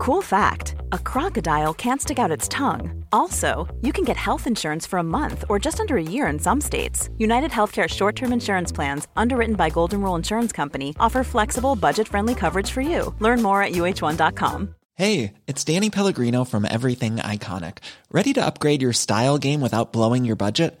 Cool fact a crocodile can't stick out its tongue. Also, you can get health insurance for a month or just under a year in some states. United Healthcare short term insurance plans, underwritten by Golden Rule Insurance Company, offer flexible, budget friendly coverage for you. Learn more at uh1.com. Hey, it's Danny Pellegrino from Everything Iconic. Ready to upgrade your style game without blowing your budget?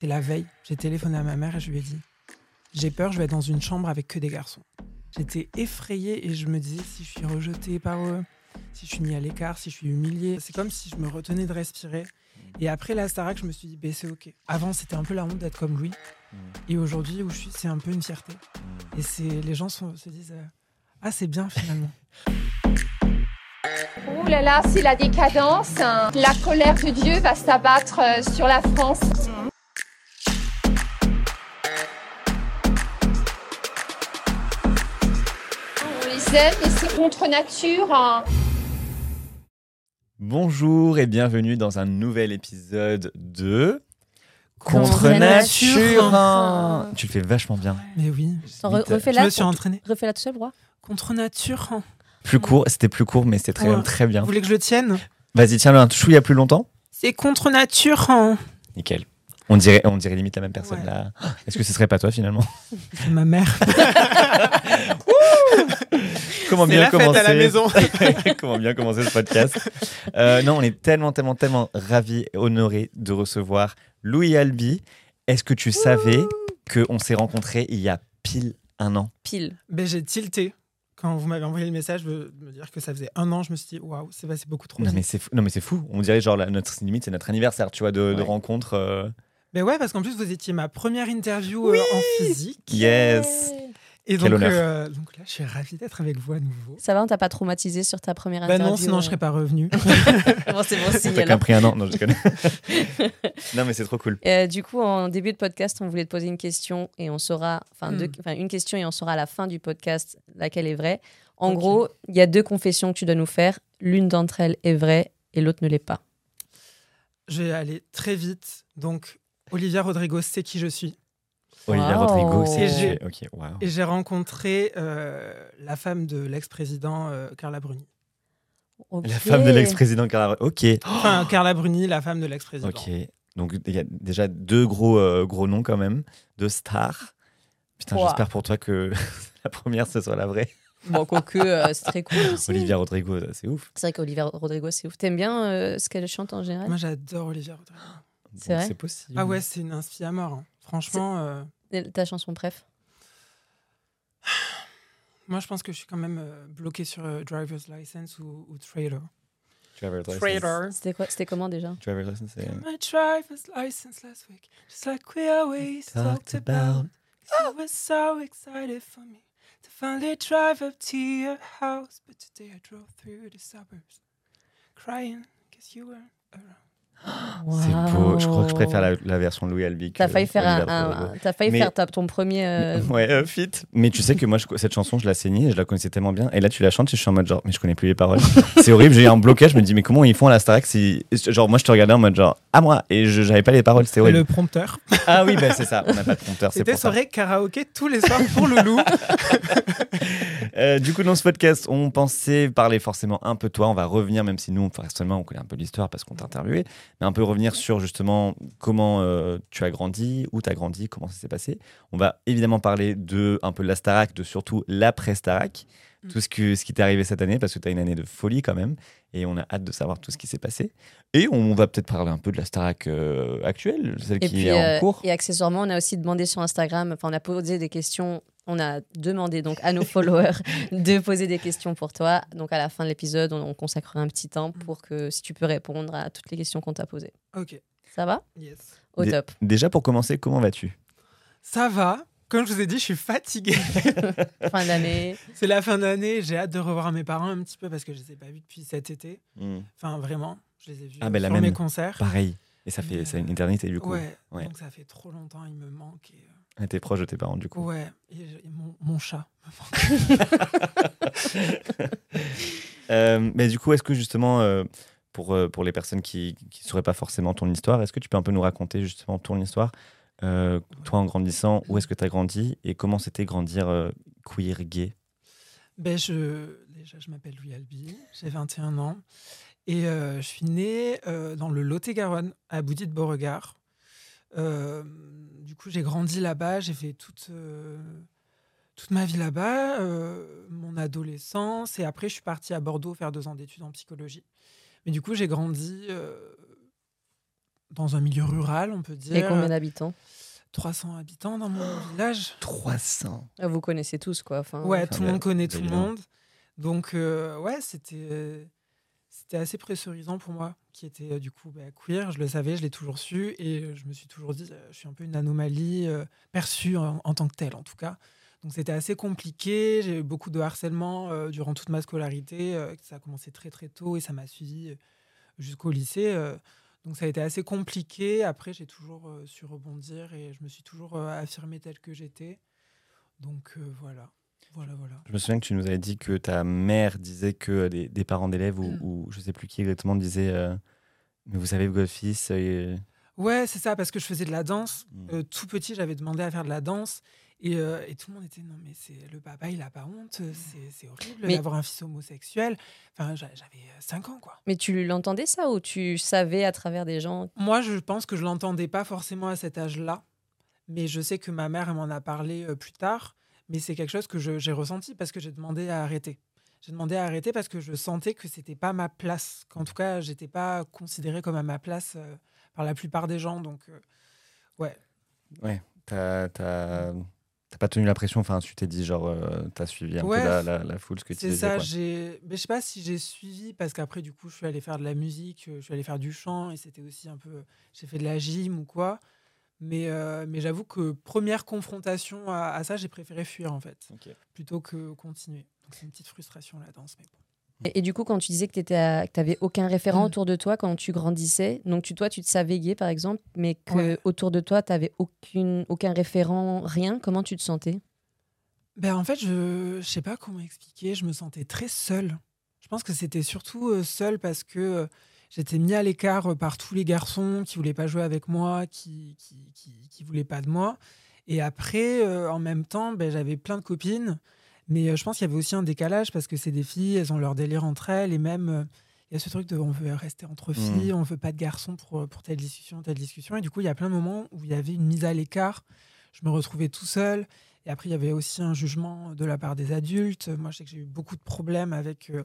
C'est la veille, j'ai téléphoné à ma mère et je lui ai dit J'ai peur, je vais être dans une chambre avec que des garçons. J'étais effrayée et je me disais si je suis rejetée par eux, si je suis mis à l'écart, si je suis humiliée. C'est comme si je me retenais de respirer. Et après la Starac, je me suis dit bah, c'est ok. Avant, c'était un peu la honte d'être comme lui. Et aujourd'hui, où je suis, c'est un peu une fierté. Et c'est les gens sont- se disent euh, Ah, c'est bien finalement. Ouh là là, c'est la décadence. hein. La colère de Dieu va s'abattre euh, sur la France. Aime et c'est contre nature. hein. Bonjour et bienvenue dans un nouvel épisode de Contre Contre nature. nature. Tu le fais vachement bien. Mais oui, Attends, re- Vite. refais-la. je me suis pour- entraînée. Refais-la tout seul, roi. Contre nature. hein. Plus court, c'était plus court, mais c'était très, Ouais. très bien. Vous voulez que je le tienne? Vas-y, tiens-le un chouïa plus longtemps. C'est contre nature. Nickel. On dirait, on dirait limite la même personne Ouais. là. Est-ce que ce serait pas toi finalement? Ma mère. Comment bien la fête commencer à la maison. Comment bien commencer ce podcast? Euh, Non, on est tellement, tellement, tellement ravis et honorés de recevoir Louis Albi. Est-ce que tu savais qu'on s'est rencontrés il y a pile un an? Pile. Ben, j'ai tilté quand vous m'avez envoyé le message de me dire que ça faisait un an. Je me suis dit waouh, c'est passé beaucoup trop Non vite. mais c'est fou. Non mais c'est fou. On dirait genre la- notre limite c'est notre anniversaire, tu vois, de, de Ouais. rencontre. euh. Ben ouais, parce qu'en plus vous étiez ma première interview euh, en physique. Yes. Et Quel donc, honneur. euh, donc là, je suis ravie d'être avec vous à nouveau. Ça va, on t'a pas traumatisé sur ta première Ben interview non, sinon euh je serais pas revenue. Bon, c'est bon T'as signe même pris un an. Non, je non mais c'est trop cool. Euh, du coup, en début de podcast, on voulait te poser une question et on saura, enfin, Hmm. une question et on saura à la fin du podcast laquelle est vraie. En gros, il y a deux confessions que tu dois nous faire. L'une d'entre elles est vraie et l'autre ne l'est pas. je vais aller très vite. Donc, Olivia Rodrigo sait qui je suis. Olivia Wow. Rodrigo, c'est j'ai- ok. Waouh. Et j'ai rencontré euh, la femme de l'ex-président euh, Carla Bruni. La femme de l'ex-président Carla. Ok. Enfin, Carla Bruni, la femme de l'ex-président. Ok. Donc il y a déjà deux gros euh, gros noms quand même, deux stars. Putain, j'espère pour toi que la première ce soit la vraie. Bon, quoique, euh, c'est très cool aussi. Olivia Rodrigo, c'est ouf. C'est vrai qu'Olivia Rodrigo, c'est ouf. T'aimes bien euh, ce qu'elle chante en général? Moi, j'adore Olivia Rodrigo. C'est vrai C'est possible. Ah ouais, c'est une inspi à mort. hein. Franchement, euh, Ta chanson préf moi, je pense que je suis quand même euh, bloqué sur euh, Driver's License ou, ou Trailer. Driver's license. Trailer. C'était quoi C'était comment déjà Driver's license, c'est. My driver's license last week, just like we always talked about. You were so excited for me to finally drive up to your house, but today I drove through the suburbs, crying because you weren't around. C'est beau. Je crois que je préfère la, la version Louis Albi. T'as failli faire, un, Olivia un- Rodrigo. un- t'as failli Mais- faire ta- ton premier. euh, Ouais, euh, fit. Mais tu sais que moi, je- cette chanson, je la saignais et je la connaissais tellement bien. Et là, tu la chantes et je suis en mode genre, mais je connais plus les paroles. c'est horrible, j'ai eu un blocage. Je me dis, mais comment ils font à la Starac si... Genre, moi, je te regardais en mode genre, à moi. Et je j'avais pas les paroles, c'était horrible. Le prompteur. Ah oui, bah, c'est ça. On n'a pas de compteur, c'est C'était soirée karaoké tous les soirs pour Loulou. Euh, du coup, dans ce podcast, on pensait parler forcément un peu de toi. On va revenir, même si nous, personnellement, on connaît un peu l'histoire parce qu'on t'a interviewé, mais un peu revenir sur justement comment euh, tu as grandi, où tu as grandi, comment ça s'est passé. On va évidemment parler de un peu de la Starac, de surtout l'après Starac. tout ce, que, ce qui t'est arrivé cette année, parce que tu as une année de folie quand même, et on a hâte de savoir tout ce qui s'est passé. Et on va peut-être parler un peu de la Starac euh, actuelle, celle Et qui puis, est en euh, cours. et accessoirement, on a aussi demandé sur Instagram, enfin, on a posé des questions. On a demandé donc à nos followers de poser des questions pour toi. Donc à la fin de l'épisode, on, on consacrera un petit temps pour que si tu peux répondre à toutes les questions qu'on t'a posées. Ok, Ça va? Yes. Au top. Déjà pour commencer, comment vas-tu? Ça va. Comme je vous ai dit, je suis fatiguée. Fin d'année. C'est la fin d'année. J'ai hâte de revoir mes parents un petit peu parce que je les ai pas vus depuis cet été. Enfin, vraiment, je les ai vus Ah, euh, ben, la sur même. mes concerts. Pareil. Et ça fait Mais, c'est une euh, éternité du coup. Ouais, Ouais. donc ça fait trop longtemps, il me manque. Et, Ah, T'es proche de tes parents du coup. ouais, et, mon, mon chat. Euh, mais du coup, est-ce que justement, euh, pour, euh, pour les personnes qui ne sauraient pas forcément ton histoire, est-ce que tu peux un peu nous raconter justement ton histoire Euh, Toi en grandissant, où est-ce que tu as grandi et comment c'était grandir queer, gay? Ben, je, déjà, je m'appelle Louis Albi, j'ai 21 ans. Et je suis né dans le Lot-et-Garonne, à Boudy de Beauregard. Euh, du coup, j'ai grandi là-bas, j'ai fait toute, euh, toute ma vie là-bas, euh, mon adolescence. Et après, je suis partie à Bordeaux faire deux ans d'études en psychologie. Mais du coup, j'ai grandi euh, dans un milieu rural, on peut dire. Et combien d'habitants? 300 habitants dans mon village. 300 Ah, Vous connaissez tous, quoi. Enfin, Ouais, Enfin, tout le monde connaît tout le monde. Donc, euh, ouais, c'était euh, c'était assez pressurisant pour moi, qui était euh, du coup bah, queer. Je le savais, je l'ai toujours su. Et euh, je me suis toujours dit, euh, je suis un peu une anomalie perçue en, tant que telle, en tout cas. Donc, c'était assez compliqué. J'ai eu beaucoup de harcèlement durant toute ma scolarité. ça a commencé très, très tôt et ça m'a suivi jusqu'au lycée. donc, ça a été assez compliqué. Après, j'ai toujours su rebondir et je me suis toujours affirmée telle que j'étais. Donc, voilà. Voilà, voilà. Je me souviens que tu nous avais dit que ta mère disait que des, des parents d'élèves ou, Mm. ou je sais plus qui exactement disaient euh, Mais vous savez, votre fils. euh, Ouais, c'est ça, parce que je faisais de la danse. Mm. Euh, tout petit, j'avais demandé à faire de la danse. Et, euh, et tout le monde était non, mais c'est le papa, il a pas honte, c'est c'est horrible Mais- d'avoir un fils homosexuel. Enfin, j'a- j'avais 5 ans, quoi. Mais tu l'entendais ça ou tu savais à travers des gens Moi, je pense que je l'entendais pas forcément à cet âge-là, mais je sais que ma mère elle m'en a parlé euh, plus tard. Mais c'est quelque chose que j'ai ressenti parce que j'ai demandé à arrêter. J'ai demandé à arrêter parce que je sentais que c'était pas ma place. Qu'en tout cas, j'étais pas considérée comme à ma place euh, par la plupart des gens. Donc, euh, ouais. Ouais, t'as pas tenu la pression. Enfin, tu t'es dit, genre, euh, t'as suivi un Ouais, peu la, la, la foule, ce que tu C'est disais. ça, quoi. j'ai. Mais je sais pas si j'ai suivi parce qu'après du coup je suis allée faire de la musique, euh, je suis allée faire du chant et c'était aussi un peu. J'ai fait de la gym ou quoi. Mais, euh, mais j'avoue que première confrontation à, à ça, j'ai préféré fuir en fait, plutôt que continuer. Donc c'est une petite frustration la danse, mais bon. et, et du coup, quand tu disais que tu n'avais aucun référent Mm. autour de toi quand tu grandissais, donc tu, toi, tu te savais gay par exemple, mais que Ouais. autour de toi, tu n'avais aucune, aucun référent, rien, comment tu te sentais? Ben en fait, je, je sais pas comment expliquer, je me sentais très seule. Je pense que c'était surtout euh, seule parce que euh, j'étais mis à l'écart euh, par tous les garçons qui voulaient pas jouer avec moi, qui qui, qui, qui voulaient pas de moi. Et après, euh, en même temps, ben, j'avais plein de copines, mais euh, je pense qu'il y avait aussi un décalage parce que c'est des filles, elles ont leur délire entre elles et même il y a ce truc de on veut rester entre filles, on veut pas de garçons pour, pour telle discussion, telle discussion. Et du coup, il y a plein de moments où il y avait une mise à l'écart. Je me retrouvais tout seul. Et après, il y avait aussi un jugement de la part des adultes. Moi, je sais que j'ai eu beaucoup de problèmes avec euh,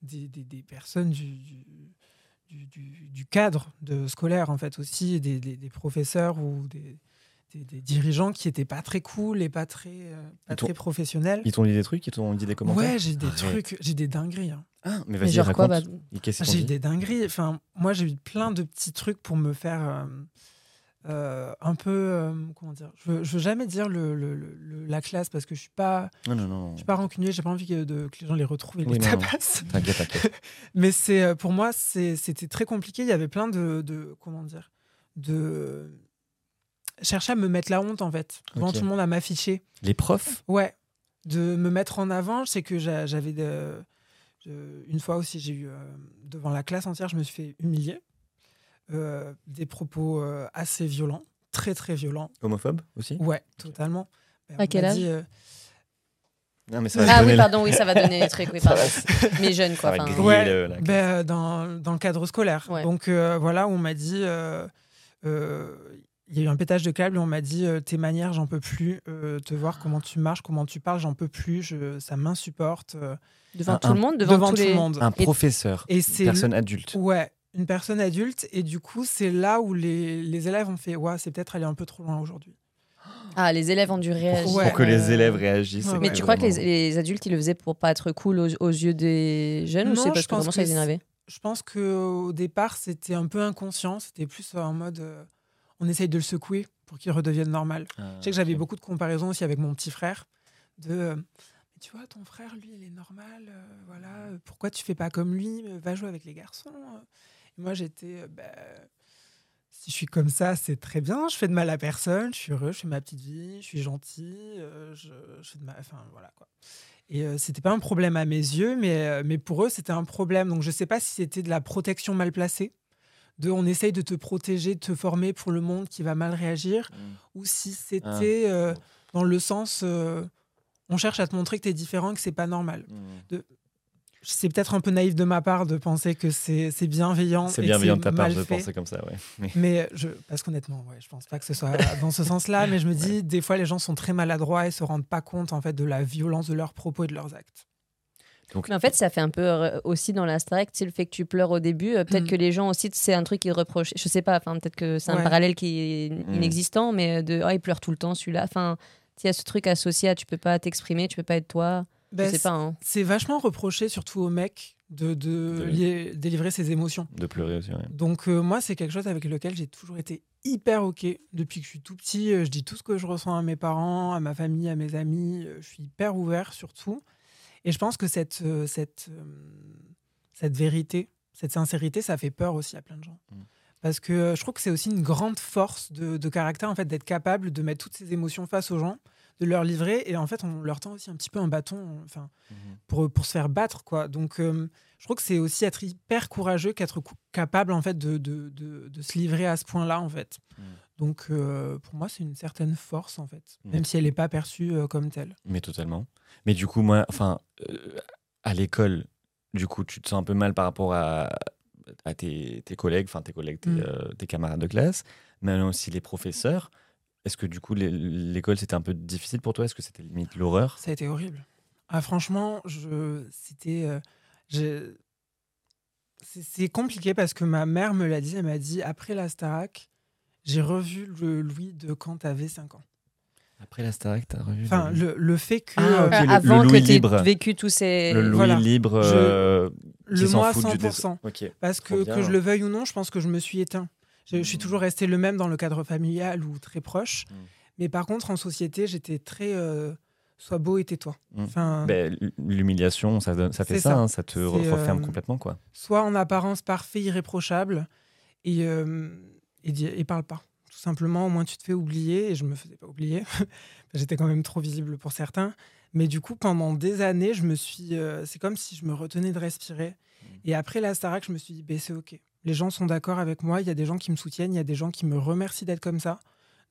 des, des- des personnes du, du, du- du- du cadre de scolaire, en fait, aussi, des, des- des professeurs ou des, des- des dirigeants qui n'étaient pas très cool et pas très, euh, pas très professionnels. Ils t'ont dit des trucs Ils t'ont dit des commentaires Ouais, j'ai des Arrête. trucs, j'ai des dingueries. hein. Ah, mais vas-y, raconte. bah, J'ai des dingueries. Enfin, moi, j'ai eu plein de petits trucs pour me faire euh, euh, un peu. euh, comment dire Je veux, je veux jamais dire le, le- le- le- la classe parce que je suis pas, Non, non, non. je suis pas rancunier. J'ai pas envie que, de- que les gens les retrouvent et Oui, les tabassent. T'inquiète, t'inquiète. Mais c'est euh, pour moi, c'est- c'était très compliqué. Il y avait plein de, de comment dire de chercher à me mettre la honte en fait devant tout le monde à m'afficher. Les profs? Ouais, de me mettre en avant. Sais que j'a- j'avais une fois aussi, j'ai eu devant la classe entière, je me suis fait humilier. Euh, des propos euh, assez violents, très très violents. homophobes aussi? Ouais, totalement. Ben, À on quel m'a âge dit, euh, Non, mais ça va Ah oui, pardon, oui, ça va donner des trucs, oui, pardon. Mais jeune, quoi. Ça va enfin, griller Ouais, le- la ben, dans, dans le cadre scolaire. Ouais. Donc euh, voilà, on m'a dit, euh, euh, il y a eu un pétage de câble et on m'a dit euh, tes manières, j'en peux plus. euh, te voir comment tu marches, comment tu parles, j'en peux plus. Je, ça m'insupporte. euh, Devant Un- tout le monde, devant, devant tous tout les... le monde. Un Et- professeur, Et une c'est personne adulte. ouais, une personne adulte. Et du coup, c'est là où les, les élèves ont fait ouais, c'est peut-être aller un peu trop loin aujourd'hui. Ah, les élèves ont dû réagir. Ouais. Pour que les élèves réagissent. Ouais, Mais tu crois que les, les adultes, ils le faisaient pour pas être cool aux, aux yeux des jeunes ou Non, c'est parce je que vraiment ça les énervait? Je pense qu'au départ, c'était un peu inconscient. C'était plus en mode euh, on essaye de le secouer pour qu'il redevienne normal. Ah, Je sais que j'avais beaucoup de comparaisons aussi avec mon petit frère. De, euh, Mais tu vois, ton frère, lui, il est normal. euh, voilà, pourquoi tu fais pas comme lui? Va jouer avec les garçons. Et moi, j'étais. euh, bah, si je suis comme ça, c'est très bien. Je fais de mal à personne. Je suis heureux. Je fais ma petite vie. Je suis gentil. euh, je, je fais de mal. Enfin, voilà quoi. Et euh, c'était pas un problème à mes yeux, mais, euh, mais pour eux, c'était un problème. Donc, je sais pas si c'était de la protection mal placée. De on essaye de te protéger, de te former pour le monde qui va mal réagir Mm. ou si c'était euh, dans le sens on cherche à te montrer que tu es différent, que c'est pas normal. Mm. C'est peut-être un peu naïf de ma part de penser que c'est bienveillant. C'est bienveillant de ta part de penser comme ça, ouais. Mais- Mais je, parce qu'honnêtement, ouais, je pense pas que ce soit dans ce sens-là. Mais je me dis, des fois, les gens sont très maladroits et se rendent pas compte en fait de la violence de leurs propos et de leurs actes. Donc, Mais en fait, ça fait un peu euh, aussi dans la Starac, tu sais, le fait que tu pleures au début. euh, peut-être Mm. que les gens aussi, c'est un truc qu'ils reprochent. Je sais pas, enfin, peut-être que c'est un Ouais. parallèle qui est Mm. inexistant, mais euh, de oh, il pleure tout le temps celui-là. Enfin, il y a ce truc associé à tu peux pas t'exprimer, tu peux pas être toi. Ben, je sais pas. hein. C'est vachement reproché, surtout aux mecs, de, de lier- délivrer ses émotions. de pleurer aussi, ouais. Donc euh, moi, c'est quelque chose avec lequel j'ai toujours été hyper OK. Depuis que je suis tout petit, euh, je dis tout ce que je ressens à mes parents, à ma famille, à mes amis. euh, je suis hyper ouvert sur tout. Et je pense que cette, euh, cette, euh, cette vérité, cette sincérité, ça fait peur aussi à plein de gens. Mm. Parce que je trouve que c'est aussi une grande force de, de caractère, en fait, d'être capable de mettre toutes ces émotions face aux gens, de leur livrer. Et en fait, on leur tend aussi un petit peu un bâton. Enfin, pour, pour se faire battre. Quoi. Donc, euh, je trouve que c'est aussi être hyper courageux qu'être capable en fait, de, de, de- de se livrer à ce point-là. En fait. Mm. Donc, euh, pour moi, c'est une certaine force, en fait, Mm. même si elle n'est pas perçue euh, comme telle. Mais totalement. Mais du coup, moi, enfin, à l'école, du coup, tu te sens un peu mal par rapport à, à tes, tes collègues, enfin tes collègues, tes, Mm. euh, tes camarades de classe, mais aussi les professeurs. Est-ce que du coup, l'école, c'était un peu difficile pour toi? Est-ce que c'était limite l'horreur? Ça a été horrible. Ah, franchement, je, c'était. euh, je- c'est, c'est compliqué parce que ma mère me l'a dit. Elle m'a dit après la Starac, j'ai revu le Louis de quand tu avais 5 ans. Après la Starac, t'as revu Enfin, le, le, le fait que. Ah, euh, le- avant le que Louis tu libre. vécu tous ces. le Louis voilà. libre euh, le moi à fout du dés- 100%. Ok. Parce que, bien. que je le veuille ou non, je pense que je me suis éteint. Je, je suis Mm. toujours resté le même dans le cadre familial ou très proche. Mm. Mais par contre, en société, j'étais très. euh, sois beau et tais-toi. Mm. Enfin, Ben, L'humiliation, ça, donne- ça fait ça, ça. hein, ça te referme euh, complètement, quoi. sois en apparence parfait, irréprochable et, euh, et, parle pas. Tout simplement, au moins tu te fais oublier. Et je me faisais pas oublier. J'étais quand même trop visible pour certains. Mais du coup, pendant des années, je me suis. euh, c'est comme si je me retenais de respirer. Et après la Starac, je me suis dit, ben, c'est OK. Les gens sont d'accord avec moi. Il y a des gens qui me soutiennent. Il y a des gens qui me remercient d'être comme ça.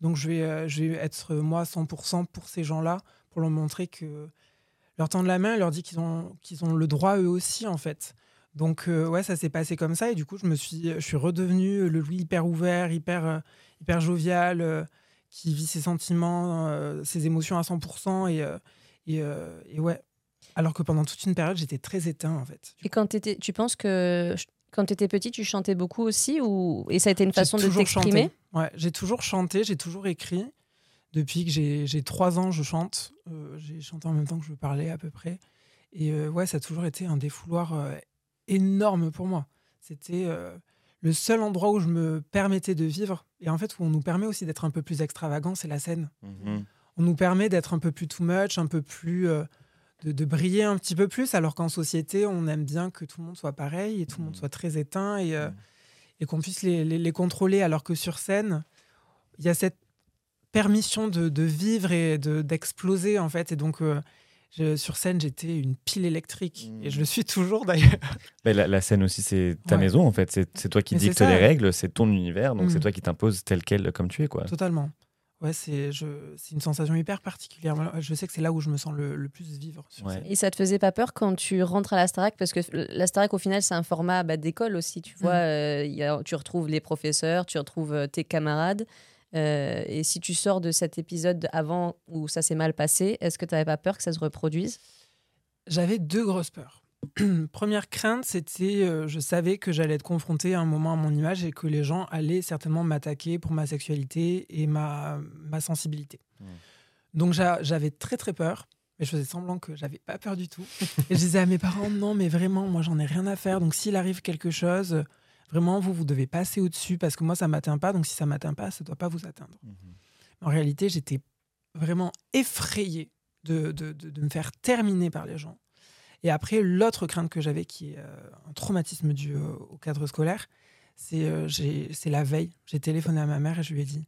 Donc, je vais, euh, je vais être, euh, moi, 100% pour ces gens-là, pour leur montrer que. Leur tendre la main leur dire qu'ils ont, qu'ils ont le droit eux aussi, en fait. Donc, euh, ouais, ça s'est passé comme ça. Et du coup, je me suis, je suis redevenu le Louis hyper ouvert, hyper, euh, hyper jovial, qui vit ses sentiments, ses émotions à 100%. Et, et, et ouais. Alors que pendant toute une période, j'étais très éteint, en fait. Et quand t'étais, tu penses que quand tu étais petit, tu chantais beaucoup aussi ou et ça a été une façon de toujours t'exprimer. Ouais, j'ai toujours chanté, j'ai toujours écrit. Depuis que j'ai j'ai trois ans, je chante. Euh, j'ai chanté en même temps que je parlais à peu près. Et euh, ouais, ça a toujours été un défouloir euh, énorme pour moi. C'était euh, le seul endroit où je me permettais de vivre. Et en fait, où on nous permet aussi d'être un peu plus extravagant, c'est la scène. Mhm. On nous permet d'être un peu plus too much, un peu plus. De, de briller un petit peu plus, alors qu'en société, on aime bien que tout le monde soit pareil et tout le monde Mhm. soit très éteint et, euh, Mhm. et qu'on puisse les, les- les contrôler, alors que sur scène, il y a cette permission de, de vivre et de- d'exploser, en fait. Et donc, euh, je- sur scène, j'étais une pile électrique. Et je le suis toujours, d'ailleurs. La, la scène aussi, c'est ta Ouais. maison en fait. C'est toi qui dictes les règles, c'est ton univers, donc c'est toi qui t'imposes tel quel comme tu es quoi. Totalement. Ouais, c'est je- c'est une sensation hyper particulière. Je sais que c'est là où je me sens le, le plus vivre. Sur Ouais. scène. Et ça te faisait pas peur quand tu rentres à la Starac? Parce que la Starac, au final, c'est un format bah, d'école aussi. Tu vois, Mm. euh, il y a- tu retrouves les professeurs, tu retrouves euh, tes camarades. Euh, et si tu sors de cet épisode avant où ça s'est mal passé, est-ce que tu n'avais pas peur que ça se reproduise? J'avais deux grosses peurs. Première crainte, c'était, euh, je savais que j'allais être confrontée à un moment à mon image et que les gens allaient certainement m'attaquer pour ma sexualité et ma, ma sensibilité. Mmh. Donc j'a- j'avais très très peur, mais je faisais semblant que j'avais pas peur du tout. et je disais à mes parents, non mais vraiment, moi j'en ai rien à faire. Donc s'il arrive quelque chose, vraiment vous, vous devez passer au-dessus parce que moi ça m'atteint pas. Donc si ça m'atteint pas, ça doit pas vous atteindre. En réalité, j'étais vraiment effrayée de, de, de- de me faire terminer par les gens. Et après, l'autre crainte que j'avais, qui est euh, un traumatisme dû au, cadre scolaire, c'est euh, c'est la veille. J'ai téléphoné à ma mère et je lui ai dit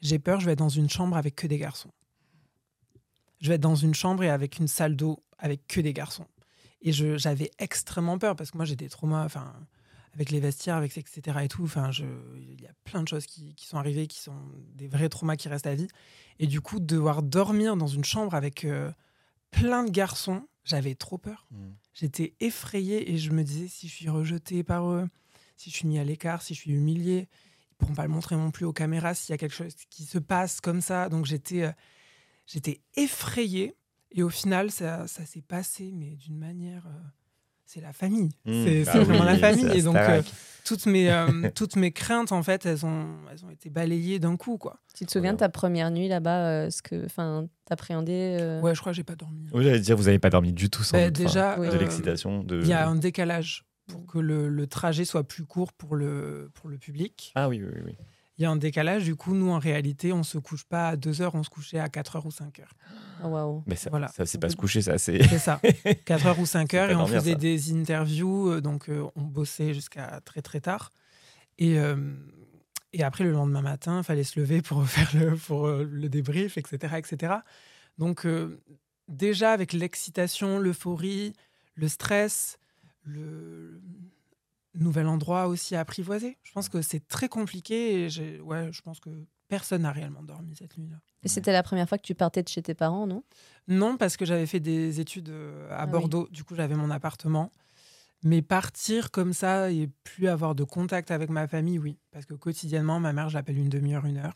J'ai peur, je vais être dans une chambre avec que des garçons. Je vais être dans une chambre et avec une salle d'eau avec que des garçons. Et j'avais extrêmement peur parce que moi, j'ai des traumas, avec les vestiaires, avec etc. et tout. Enfin, il y a plein de choses qui, qui sont arrivées, qui sont des vrais traumas qui restent à vie. Et du coup, devoir dormir dans une chambre avec euh, plein de garçons, j'avais trop peur. Mm. J'étais effrayée et je me disais si je suis rejetée par eux, si je suis mis à l'écart, si je suis humiliée, ils pourront pas le montrer non plus aux caméras s'il y a quelque chose qui se passe comme ça. Donc j'étais, euh, j'étais effrayée et au final ça, ça s'est passé, mais d'une manière, euh, c'est la famille, Mm. c'est Bah c'est vraiment oui, la famille. Et donc euh, toutes mes euh, toutes mes craintes en fait, elles ont elles ont été balayées d'un coup quoi. Tu te souviens de ta première nuit là-bas euh, ce que, enfin, t'appréhendais euh, Ouais, je crois que j'ai pas dormi. Oui, j'allais dire, vous n'avez pas dormi du tout sans Bah, doute, déjà, de l'excitation. De... Il y a un décalage pour que le, le trajet soit plus court pour le, pour le public. Ah oui, oui, oui, oui. Il y a un décalage, du coup, nous, en réalité, on se couche pas à 2 heures, on se couchait à 4 heures ou 5 heures. Oh, waouh. Mais ça, Voilà. ça c'est pas se coucher, ça, c'est. C'est ça, 4 heures ou 5 C'est heures, et on dormir, faisait ça. des interviews, euh, donc euh, on bossait jusqu'à très très tard. Et, euh, et après, le lendemain matin, il fallait se lever pour faire le, pour, euh, le débrief, etc. etc. Donc, euh, déjà, avec l'excitation, l'euphorie, le stress, le nouvel endroit aussi à apprivoiser, je pense que c'est très compliqué. Et j'ai- ouais, je pense que personne n'a réellement dormi cette nuit-là. Et c'était la première fois que tu partais de chez tes parents, non? Non, parce que j'avais fait des études euh, à Ah oui. Bordeaux. Du coup, j'avais mon appartement. Mais partir comme ça et plus avoir de contact avec ma famille, oui. Parce que quotidiennement, ma mère, je l'appelle une demi-heure, une heure.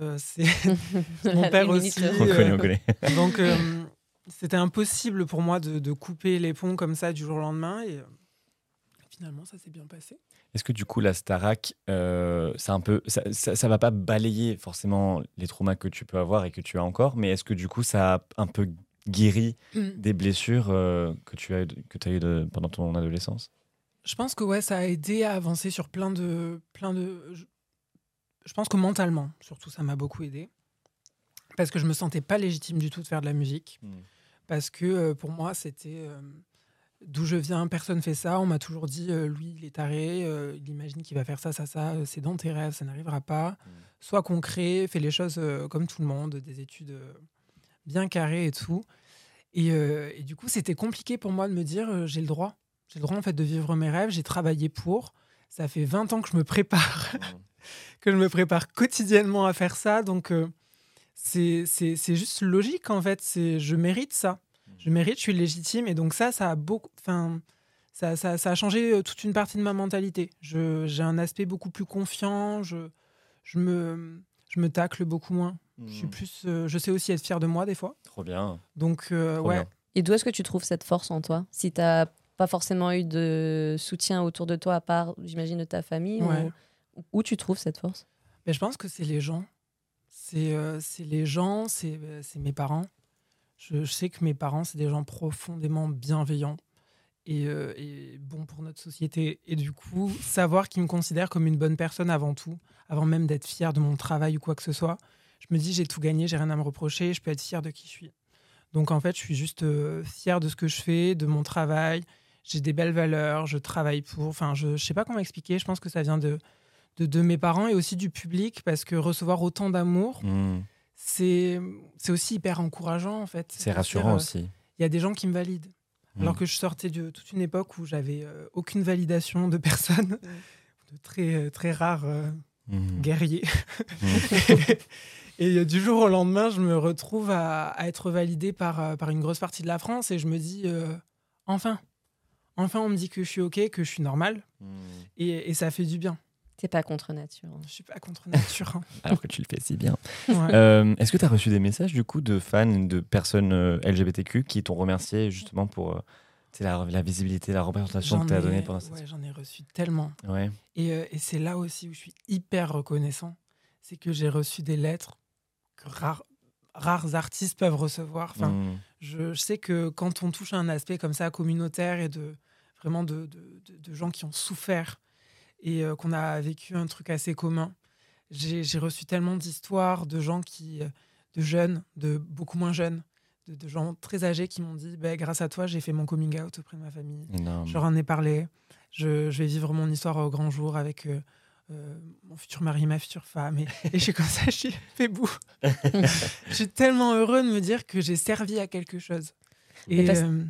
Euh, c'est mon père aussi. On euh, connaît, on connaît. donc, euh, c'était impossible pour moi de, de couper les ponts comme ça du jour au lendemain. Et finalement, ça s'est bien passé. Est-ce que du coup, la Starac, euh, c'est un peu, ça, ça, ça va pas balayer forcément les traumas que tu peux avoir et que tu as encore, mais est-ce que du coup, ça a un peu guéri des blessures euh, que tu as, que as eues de- pendant ton adolescence? Je pense que ouais, ça a aidé à avancer sur plein de, plein de. Je, je pense que mentalement, surtout, ça m'a beaucoup aidé parce que je me sentais pas légitime du tout de faire de la musique parce que euh, pour moi c'était d'où je viens, personne fait ça. On m'a toujours dit euh, lui il est taré, euh, il imagine qu'il va faire ça, ça, ça. euh, C'est dans tes rêves, ça n'arrivera pas. Sois concret, fais les choses euh, comme tout le monde, des études bien carrées et tout. Et, et du coup, c'était compliqué pour moi de me dire j'ai le droit. J'ai le droit en fait de vivre mes rêves. J'ai travaillé pour. Ça fait 20 ans que je me prépare, que je me prépare quotidiennement à faire ça. Donc c'est c'est- c'est juste logique en fait. Je mérite ça. Je mérite, je suis légitime. Et donc ça, ça a beaucoup. Enfin, ça, ça, ça a changé euh, toute une partie de ma mentalité. Je- J'ai un aspect beaucoup plus confiant. Je, je me je me tacle beaucoup moins. Je suis plus. euh, je sais aussi être fier de moi des fois. Trop bien. Donc euh, Trop ouais. bien. Et d'où est-ce que tu trouves cette force en toi? Si tu n'as pas forcément eu de soutien autour de toi, à part, j'imagine, de ta famille, Ouais. ou- où tu trouves cette force? Mais je pense que c'est les gens. C'est euh, c'est les gens, c'est c'est mes parents. Je, sais que mes parents, c'est des gens profondément bienveillants et, euh, et bons pour notre société. Et du coup, savoir qu'ils me considèrent comme une bonne personne avant tout, avant même d'être fier de mon travail ou quoi que ce soit, je me dis j'ai tout gagné, j'ai rien à me reprocher, je peux être fier de qui je suis. Donc en fait, je suis juste euh, fier de ce que je fais, de mon travail. J'ai des belles valeurs, je travaille pour. Enfin, je ne sais pas comment expliquer. Je pense que ça vient de, de, mes parents et aussi du public parce que recevoir autant d'amour, Mm. C'est c'est aussi hyper encourageant en fait. C'est rassurant dire, euh, aussi. Il y a des gens qui me valident. Alors Mm. que je sortais de toute une époque où j'avais euh, aucune validation de personne, de très, euh, très rares euh, Mm. guerriers. Et euh, du jour au lendemain, je me retrouve à, à être validée par, euh, par une grosse partie de la France et je me dis, euh, enfin, enfin on me dit que je suis OK, que je suis normal et, et ça fait du bien. T'es pas contre nature. hein. Je suis pas contre nature. hein. Alors que tu le fais si bien. Ouais. Euh, Est-ce que tu as reçu des messages du coup de fans, de personnes euh, LGBTQ qui t'ont remercié justement pour euh, tu sais, la, la visibilité, la représentation que tu as donnée pendant cette ouais, j'en ai reçu tellement. Ouais. Et, euh, et c'est là aussi où je suis hyper reconnaissant. C'est que j'ai reçu des lettres que rares, rares artistes peuvent recevoir. Enfin, Mm. je, je sais que quand on touche à un aspect comme ça communautaire et de vraiment de, de- de- de gens qui ont souffert et euh, qu'on a vécu un truc assez commun, j'ai reçu tellement d'histoires de gens qui, euh, de jeunes, de beaucoup moins jeunes, de, de gens très âgés qui m'ont dit bah, grâce à toi, j'ai fait mon coming out auprès de ma famille. Énorme. Je leur en ai parlé. Je, je vais vivre mon histoire au grand jour avec euh, euh, mon futur mari, ma future femme. Et, et je suis comme ça, je suis fait bout. je suis tellement heureux de me dire que j'ai servi à quelque chose. Et euh,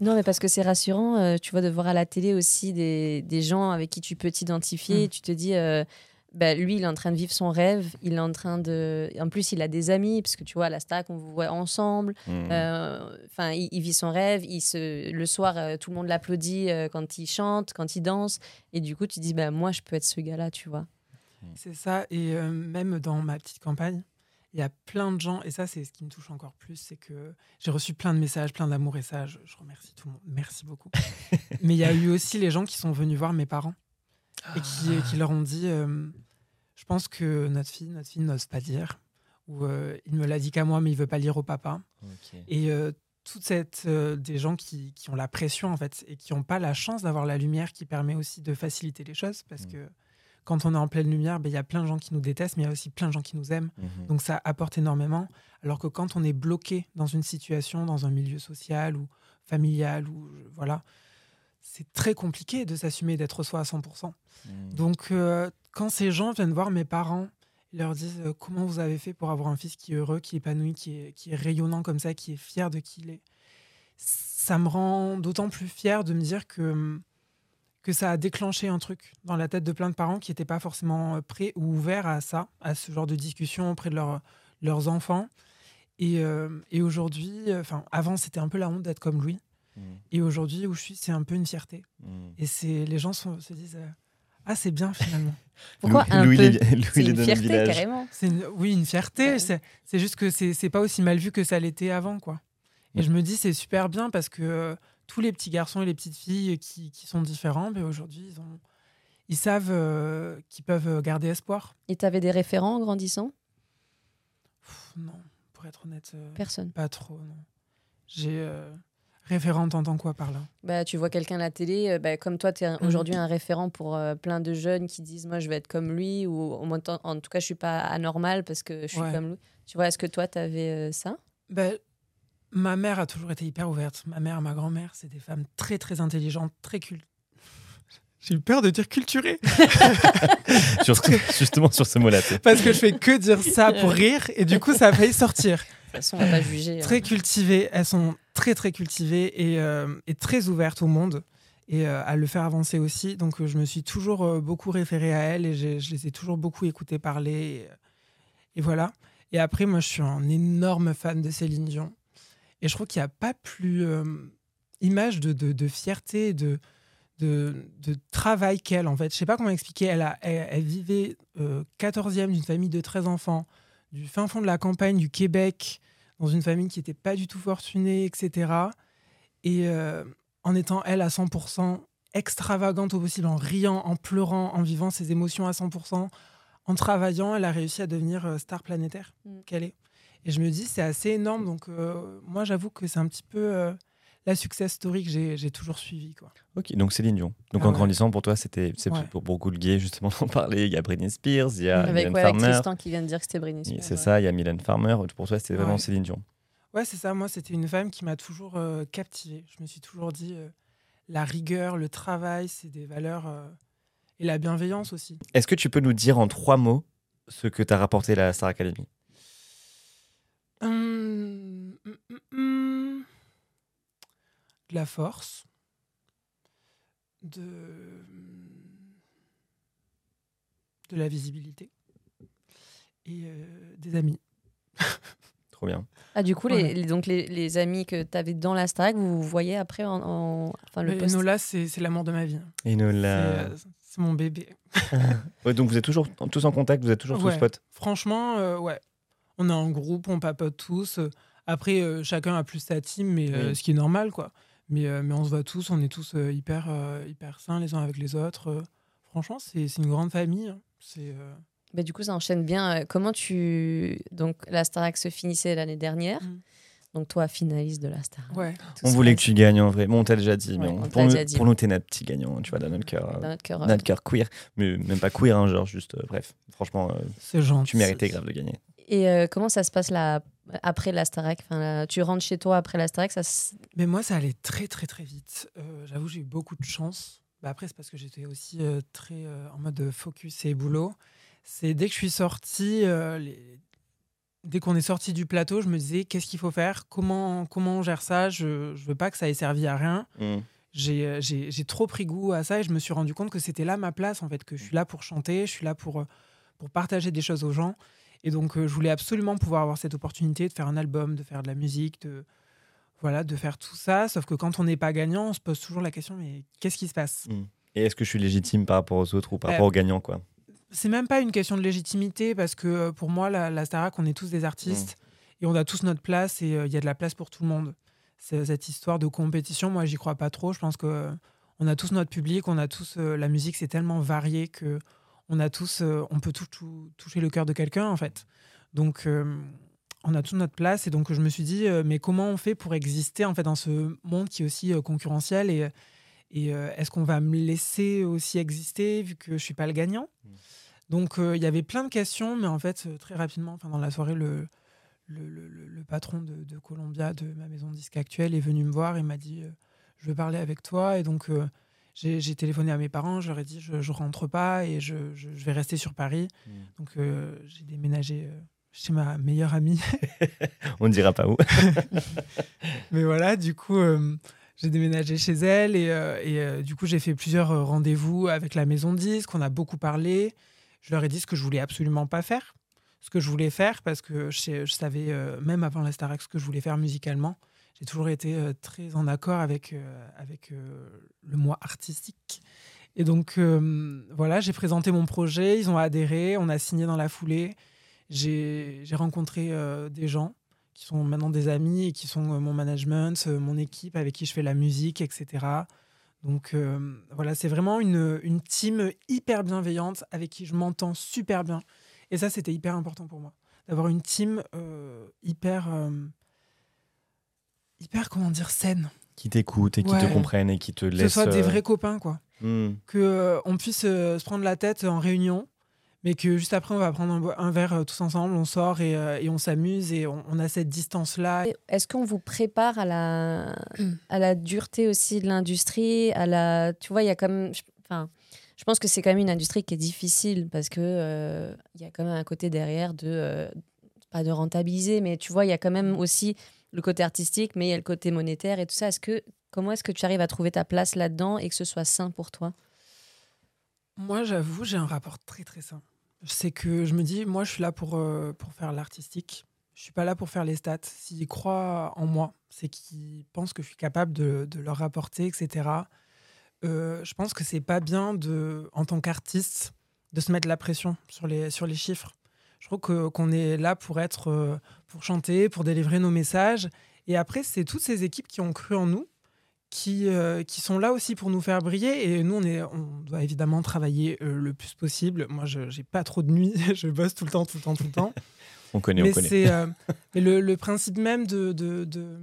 Non, mais parce que c'est rassurant, euh, tu vois, de voir à la télé aussi des, des gens avec qui tu peux t'identifier. Mm. Tu te dis, euh, bah, lui, il est en train de vivre son rêve. Il est en train de. En plus, il a des amis, parce que tu vois, à la Starac, on vous voit ensemble. Mm. Euh, Enfin, il, il vit son rêve. Il se... Le soir, euh, tout le monde l'applaudit euh, quand il chante, quand il danse. Et du coup, tu dis, bah, moi, je peux être ce gars-là, tu vois. c'est ça. Et euh, même dans ma petite campagne, il y a plein de gens, et ça, c'est ce qui me touche encore plus, c'est que j'ai reçu plein de messages, plein d'amour, et ça, je, je remercie tout le monde. Merci beaucoup. Mais il y a eu aussi les gens qui sont venus voir mes parents et qui, qui leur ont dit euh, Je pense que notre fille, notre fille n'ose pas dire. Ou euh, il me l'a dit qu'à moi, mais il veut pas lire au papa. Et euh, toute cette. euh, des gens qui, qui ont la pression, en fait, et qui n'ont pas la chance d'avoir la lumière qui permet aussi de faciliter les choses. Parce Mm. que quand on est en pleine lumière, ben, il y a plein de gens qui nous détestent, mais il y a aussi plein de gens qui nous aiment. Mhm. Donc ça apporte énormément. Alors que quand on est bloqué dans une situation, dans un milieu social ou familial, ou voilà, c'est très compliqué de s'assumer d'être soi à 100%. Mm. Donc euh, quand ces gens viennent voir mes parents, ils leur disent euh, comment vous avez fait pour avoir un fils qui est heureux, qui est épanoui, qui est, qui est rayonnant comme ça, qui est fier de qui il est, ça me rend d'autant plus fier de me dire que que ça a déclenché un truc dans la tête de plein de parents qui n'étaient pas forcément euh, prêts ou ouverts à ça, à ce genre de discussion auprès de leur- leurs enfants. Et, euh, et aujourd'hui, euh, enfin, avant, c'était un peu la honte d'être comme Louis. Mm. Et aujourd'hui, où je suis, c'est un peu une fierté. Mm. Et c'est les gens sont- se disent euh, Ah, c'est bien finalement. Pourquoi Louis, un Louis, peu il est- Louis, est une fierté, village. carrément. Une- oui, une fierté. Ouais. C'est juste que c'est c'est pas aussi mal vu que ça l'était avant, quoi. Et je me dis, c'est super bien parce que euh, tous les petits garçons et les petites filles qui, qui sont différents, ben, aujourd'hui, ils, ont- ils savent euh, qu'ils peuvent garder espoir. Et tu avais des référents en grandissant? Pff, non, pour être honnête, euh, Personne. pas trop. non. J'ai euh, référente, entends quoi par là? Bah, tu vois quelqu'un à la télé, euh, bah, comme toi, tu es Mhm. aujourd'hui un référent pour plein de jeunes qui disent Moi, je vais être comme lui, ou au moins, en- tout cas, je suis pas anormal parce que je suis Ouais. comme lui. Tu vois, est-ce que toi, tu avais ça? Ben, ma mère a toujours été hyper ouverte. Ma mère, ma grand-mère, c'est des femmes très très intelligentes, très cultes. J'ai eu peur de dire culturées Sur- justement sur ce mot-là. parce que je fais que dire ça pour rire et du coup ça a failli sortir. De toute façon, on va pas juger. hein. Très cultivées, elles sont très très cultivées et, euh, et très ouvertes au monde et euh, à le faire avancer aussi. Donc euh, je me suis toujours euh, beaucoup référée à elles et je les ai toujours beaucoup écoutées parler. Et, et voilà. Et après, moi je suis un énorme fan de Céline Dion. Et je trouve qu'il n'y a pas plus euh, image de, de, de fierté, de, de, de travail qu'elle, en fait. Je sais pas comment expliquer. Elle, a, elle, elle vivait euh, 14e d'une famille de 13 enfants, du fin fond de la campagne du Québec, dans une famille qui n'était pas du tout fortunée, etc. Et euh, en étant, elle, à 100%, extravagante au possible, en riant, en pleurant, en vivant ses émotions à 100%, en travaillant, elle a réussi à devenir euh, star planétaire Mm. qu'elle est. Et je me dis, c'est assez énorme. Donc, euh, moi, j'avoue que c'est un petit peu euh, la success story que j'ai toujours suivie. Quoi. Ok, donc Céline Dion. Donc Ah en ouais. grandissant, pour toi, c'était Ouais. pour beaucoup le gay justement d'en parler. Il y a Britney Spears, il y a Avec, Mylène ouais, avec Farmer. Tristan qui vient de dire que c'était Britney Spears. C'est ouais. ça, il y a Mylène Farmer. Pour toi, c'était vraiment Ouais. Céline Dion. Ouais, c'est ça. Moi, c'était une femme qui m'a toujours euh, captivée. Je me suis toujours dit, euh, la rigueur, le travail, c'est des valeurs. euh, et la bienveillance aussi. Est-ce que tu peux nous dire en trois mots ce que tu as rapporté à la Star Academy? Hum, hum, hum. De la force. De. De la visibilité. Et euh, des amis. Trop bien. Ah, du coup, Ouais. les, les- donc les, les amis que tu avais dans la Starac, vous vous voyez après en. en- enfin, le post. Enola, c'est c'est l'amour de ma vie. Là. euh, C'est mon bébé. Ouais, donc vous êtes toujours tous en contact, vous êtes toujours Ouais. tous potes. Franchement, euh, ouais. On est en groupe, on papote tous. Après, euh, chacun a plus sa team, mais euh, ce qui est normal, quoi. Mais, euh, mais on se voit tous, on est tous euh, hyper, euh, hyper sains les uns avec les autres. Euh, franchement, c'est c'est une grande famille. hein. C'est euh, Bah, du coup, ça enchaîne bien. Comment tu. Donc, la Starac se finissait l'année dernière. Mm. Donc, toi, finaliste de la ouais. Tout On voulait que tu gagnes en vrai. Bon, on t'a déjà dit, mais Ouais, on- on pour, nous, déjà dit. pour nous, t'es notre petit gagnant, tu vois, dans notre cœur. dans notre cœur. euh. Notre cœur queer. Mais même pas queer, hein, genre juste, euh, bref. Franchement, euh, C'est gentil. tu méritais grave de gagner. Et euh, comment ça se passe là, après la Starac enfin, Tu rentres chez toi après la Starac ça Mais moi, ça allait très, très, très vite. Euh, J'avoue, j'ai eu beaucoup de chance. Bah, après, c'est parce que j'étais aussi euh, très euh, en mode focus et boulot. C'est dès que je suis sortie, euh, les- dès qu'on est sorti du plateau, je me disais qu'est-ce qu'il faut faire? Comment, comment on gère ça? Je ne veux pas que ça ait servi à rien. Mm. J'ai trop pris goût à ça et je me suis rendu compte que c'était là ma place, en fait, que je suis là pour chanter, je suis là pour, pour partager des choses aux gens. Et donc, euh, je voulais absolument pouvoir avoir cette opportunité de faire un album, de faire de la musique, de, voilà, de faire tout ça. Sauf que quand on n'est pas gagnant, on se pose toujours la question mais qu'est-ce qui se passe? Et est-ce que je suis légitime par rapport aux autres ou par Euh, rapport aux gagnants, quoi? C'est même pas une question de légitimité parce que euh, pour moi, la, la Starac, on est tous des artistes et on a tous notre place et il y a de la place pour tout le monde. Cette histoire de compétition, moi, j'y crois pas trop. Je pense que on a tous notre public, on a tous euh, la musique, c'est tellement varié que on a tous, euh, on peut tout, tout- toucher le cœur de quelqu'un en fait. Donc euh, on a toute notre place. Et donc je me suis dit euh, mais comment on fait pour exister en fait dans ce monde qui est aussi concurrentiel et, et est-ce qu'on va me laisser aussi exister vu que je suis pas le gagnant? Donc euh, il y avait plein de questions mais en fait très rapidement enfin dans la soirée le le, le- le- le patron de, de Columbia de ma maison de disque actuelle est venu me voir et m'a dit je veux parler avec toi et donc j'ai téléphoné à mes parents je leur ai dit je, je rentre pas et je, je- je vais rester sur Paris Mm. donc euh, j'ai déménagé euh, chez ma meilleure amie On ne dira pas où. Mais voilà, du coup, euh, j'ai déménagé chez elle et, euh, et, du coup, j'ai fait plusieurs rendez-vous avec la maison de disques. On a beaucoup parlé. Je leur ai dit ce que je voulais absolument pas faire. Ce que je voulais faire parce que je, savais, même avant la Starac, ce que je voulais faire musicalement. J'ai toujours été euh, très en accord avec, euh, avec euh, le moi artistique. Et donc, voilà, j'ai présenté mon projet. Ils ont adhéré. On a signé dans la foulée. J'ai rencontré des gens qui sont maintenant des amis et qui sont mon management, mon équipe avec qui je fais la musique, etc. Donc voilà, c'est vraiment une, une team hyper bienveillante avec qui je m'entends super bien. Et ça, c'était hyper important pour moi. D'avoir une team hyper, hyper, comment dire, saine. Qui t'écoutent et qui te comprennent et qui te Que laissent. ce soit des euh, vrais copains, quoi. hmm. Que euh, on puisse euh, se prendre la tête en réunion, mais que juste après, on va prendre un, verre euh, tous ensemble, on sort et, euh, et on s'amuse et on, on a cette distance-là. Est-ce qu'on vous prépare à la, à la dureté aussi de l'industrie à la... Tu vois, il y a comme... Enfin, je pense que c'est quand même une industrie qui est difficile parce que euh, il y a quand même un côté derrière de... euh, pas de rentabiliser, mais tu vois, il y a quand même aussi le côté artistique, mais il y a le côté monétaire et tout ça. Est-ce que... Comment est-ce que tu arrives à trouver ta place là-dedans et que ce soit sain pour toi? Moi, j'avoue, j'ai un rapport très très sain. C'est que je me dis, moi, je suis là pour, euh, pour faire l'artistique. Je suis pas là pour faire les stats. S'ils croient en moi, c'est qu'ils pensent que je suis capable de, leur rapporter, etc. Euh, je pense que c'est pas bien, de, en tant qu'artiste, de se mettre la pression sur les, sur les chiffres. Je trouve que- qu'on est là pour être, euh, pour chanter, pour délivrer nos messages. Et après, c'est toutes ces équipes qui ont cru en nous, qui, euh, qui sont là aussi pour nous faire briller. Et nous, on, est, on doit évidemment travailler euh, le plus possible. Moi, je n'ai pas trop de nuit. je bosse tout le temps, tout le temps, tout le temps. On connaît, mais on connaît. c'est euh, mais le, le principe même de, de, de,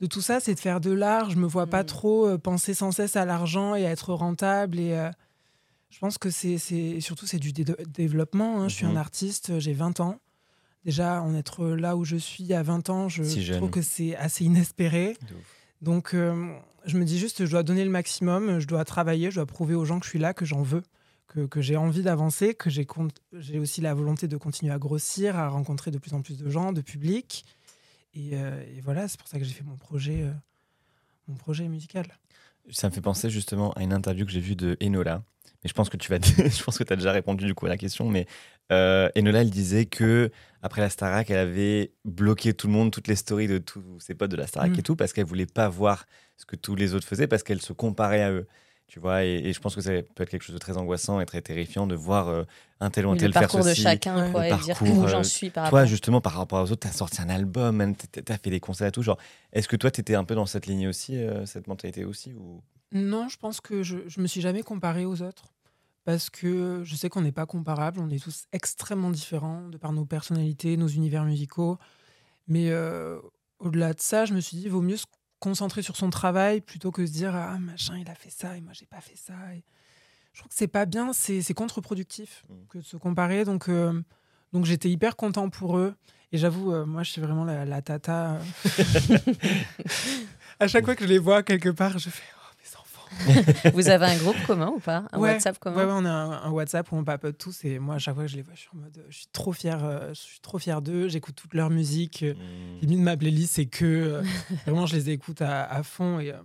de tout ça, c'est de faire de l'art. Je me vois pas Mm. trop penser sans cesse à l'argent et à être rentable. Et euh, je pense que c'est surtout c'est du dé- développement. hein. Je suis Mhm. un artiste, j'ai 20 ans. Déjà, en être là où je suis à 20 ans, je Si trouve que c'est assez inespéré. Donc, euh, je me dis juste, je dois donner le maximum, je dois travailler, je dois prouver aux gens que je suis là, que j'en veux, que, que j'ai envie d'avancer, que j'ai aussi la volonté de continuer à grossir, à rencontrer de plus en plus de gens, de public. Et, euh, et voilà, c'est pour ça que j'ai fait mon projet, euh, mon projet musical. Ça me fait penser justement à une interview que j'ai vue de Enola. Mais je pense que tu vas, je pense que tu as déjà répondu du coup à la question. Mais euh, Enola, elle disait que après la Starac, elle avait bloqué tout le monde, toutes les stories de tous ses potes de la Starac Mm. et tout, parce qu'elle voulait pas voir ce que tous les autres faisaient, parce qu'elle se comparait à eux. Tu vois, et, et je pense que ça peut être quelque chose de très angoissant et très terrifiant de voir euh, un tel ou un tel le faire parcours de ceci. chacun, quoi, Le et dire parcours, où j'en euh, suis par Toi, rapport. justement, par rapport aux autres, tu as sorti un album, même, tu as fait des concerts et tout. Genre, est-ce que toi, tu étais un peu dans cette lignée aussi, euh, cette mentalité aussi ou... Non, je pense que je, je me suis jamais comparée aux autres. Parce que je sais qu'on n'est pas comparables, on est tous extrêmement différents de par nos personnalités, nos univers musicaux. Mais euh, au-delà de ça, je me suis dit, vaut mieux se concentrer sur son travail plutôt que se dire, ah machin, il a fait ça et moi, j'ai pas fait ça. Et je trouve que c'est pas bien, c'est contre-productif Mm. que de se comparer. Donc, euh, donc j'étais hyper content pour eux. Et j'avoue, euh, moi, je suis vraiment la, la tata. à chaque fois que je les vois quelque part, je fais. Vous avez un groupe commun ou pas? Un Ouais, WhatsApp commun? Ouais, ouais, on a un, un WhatsApp où on papote tous et moi à chaque fois que je les vois, je suis en mode, je suis trop fier, euh, je suis trop fier d'eux, j'écoute toute leur musique. euh, Mm. Limite ma playlist c'est que euh, vraiment je les écoute à, à fond et euh,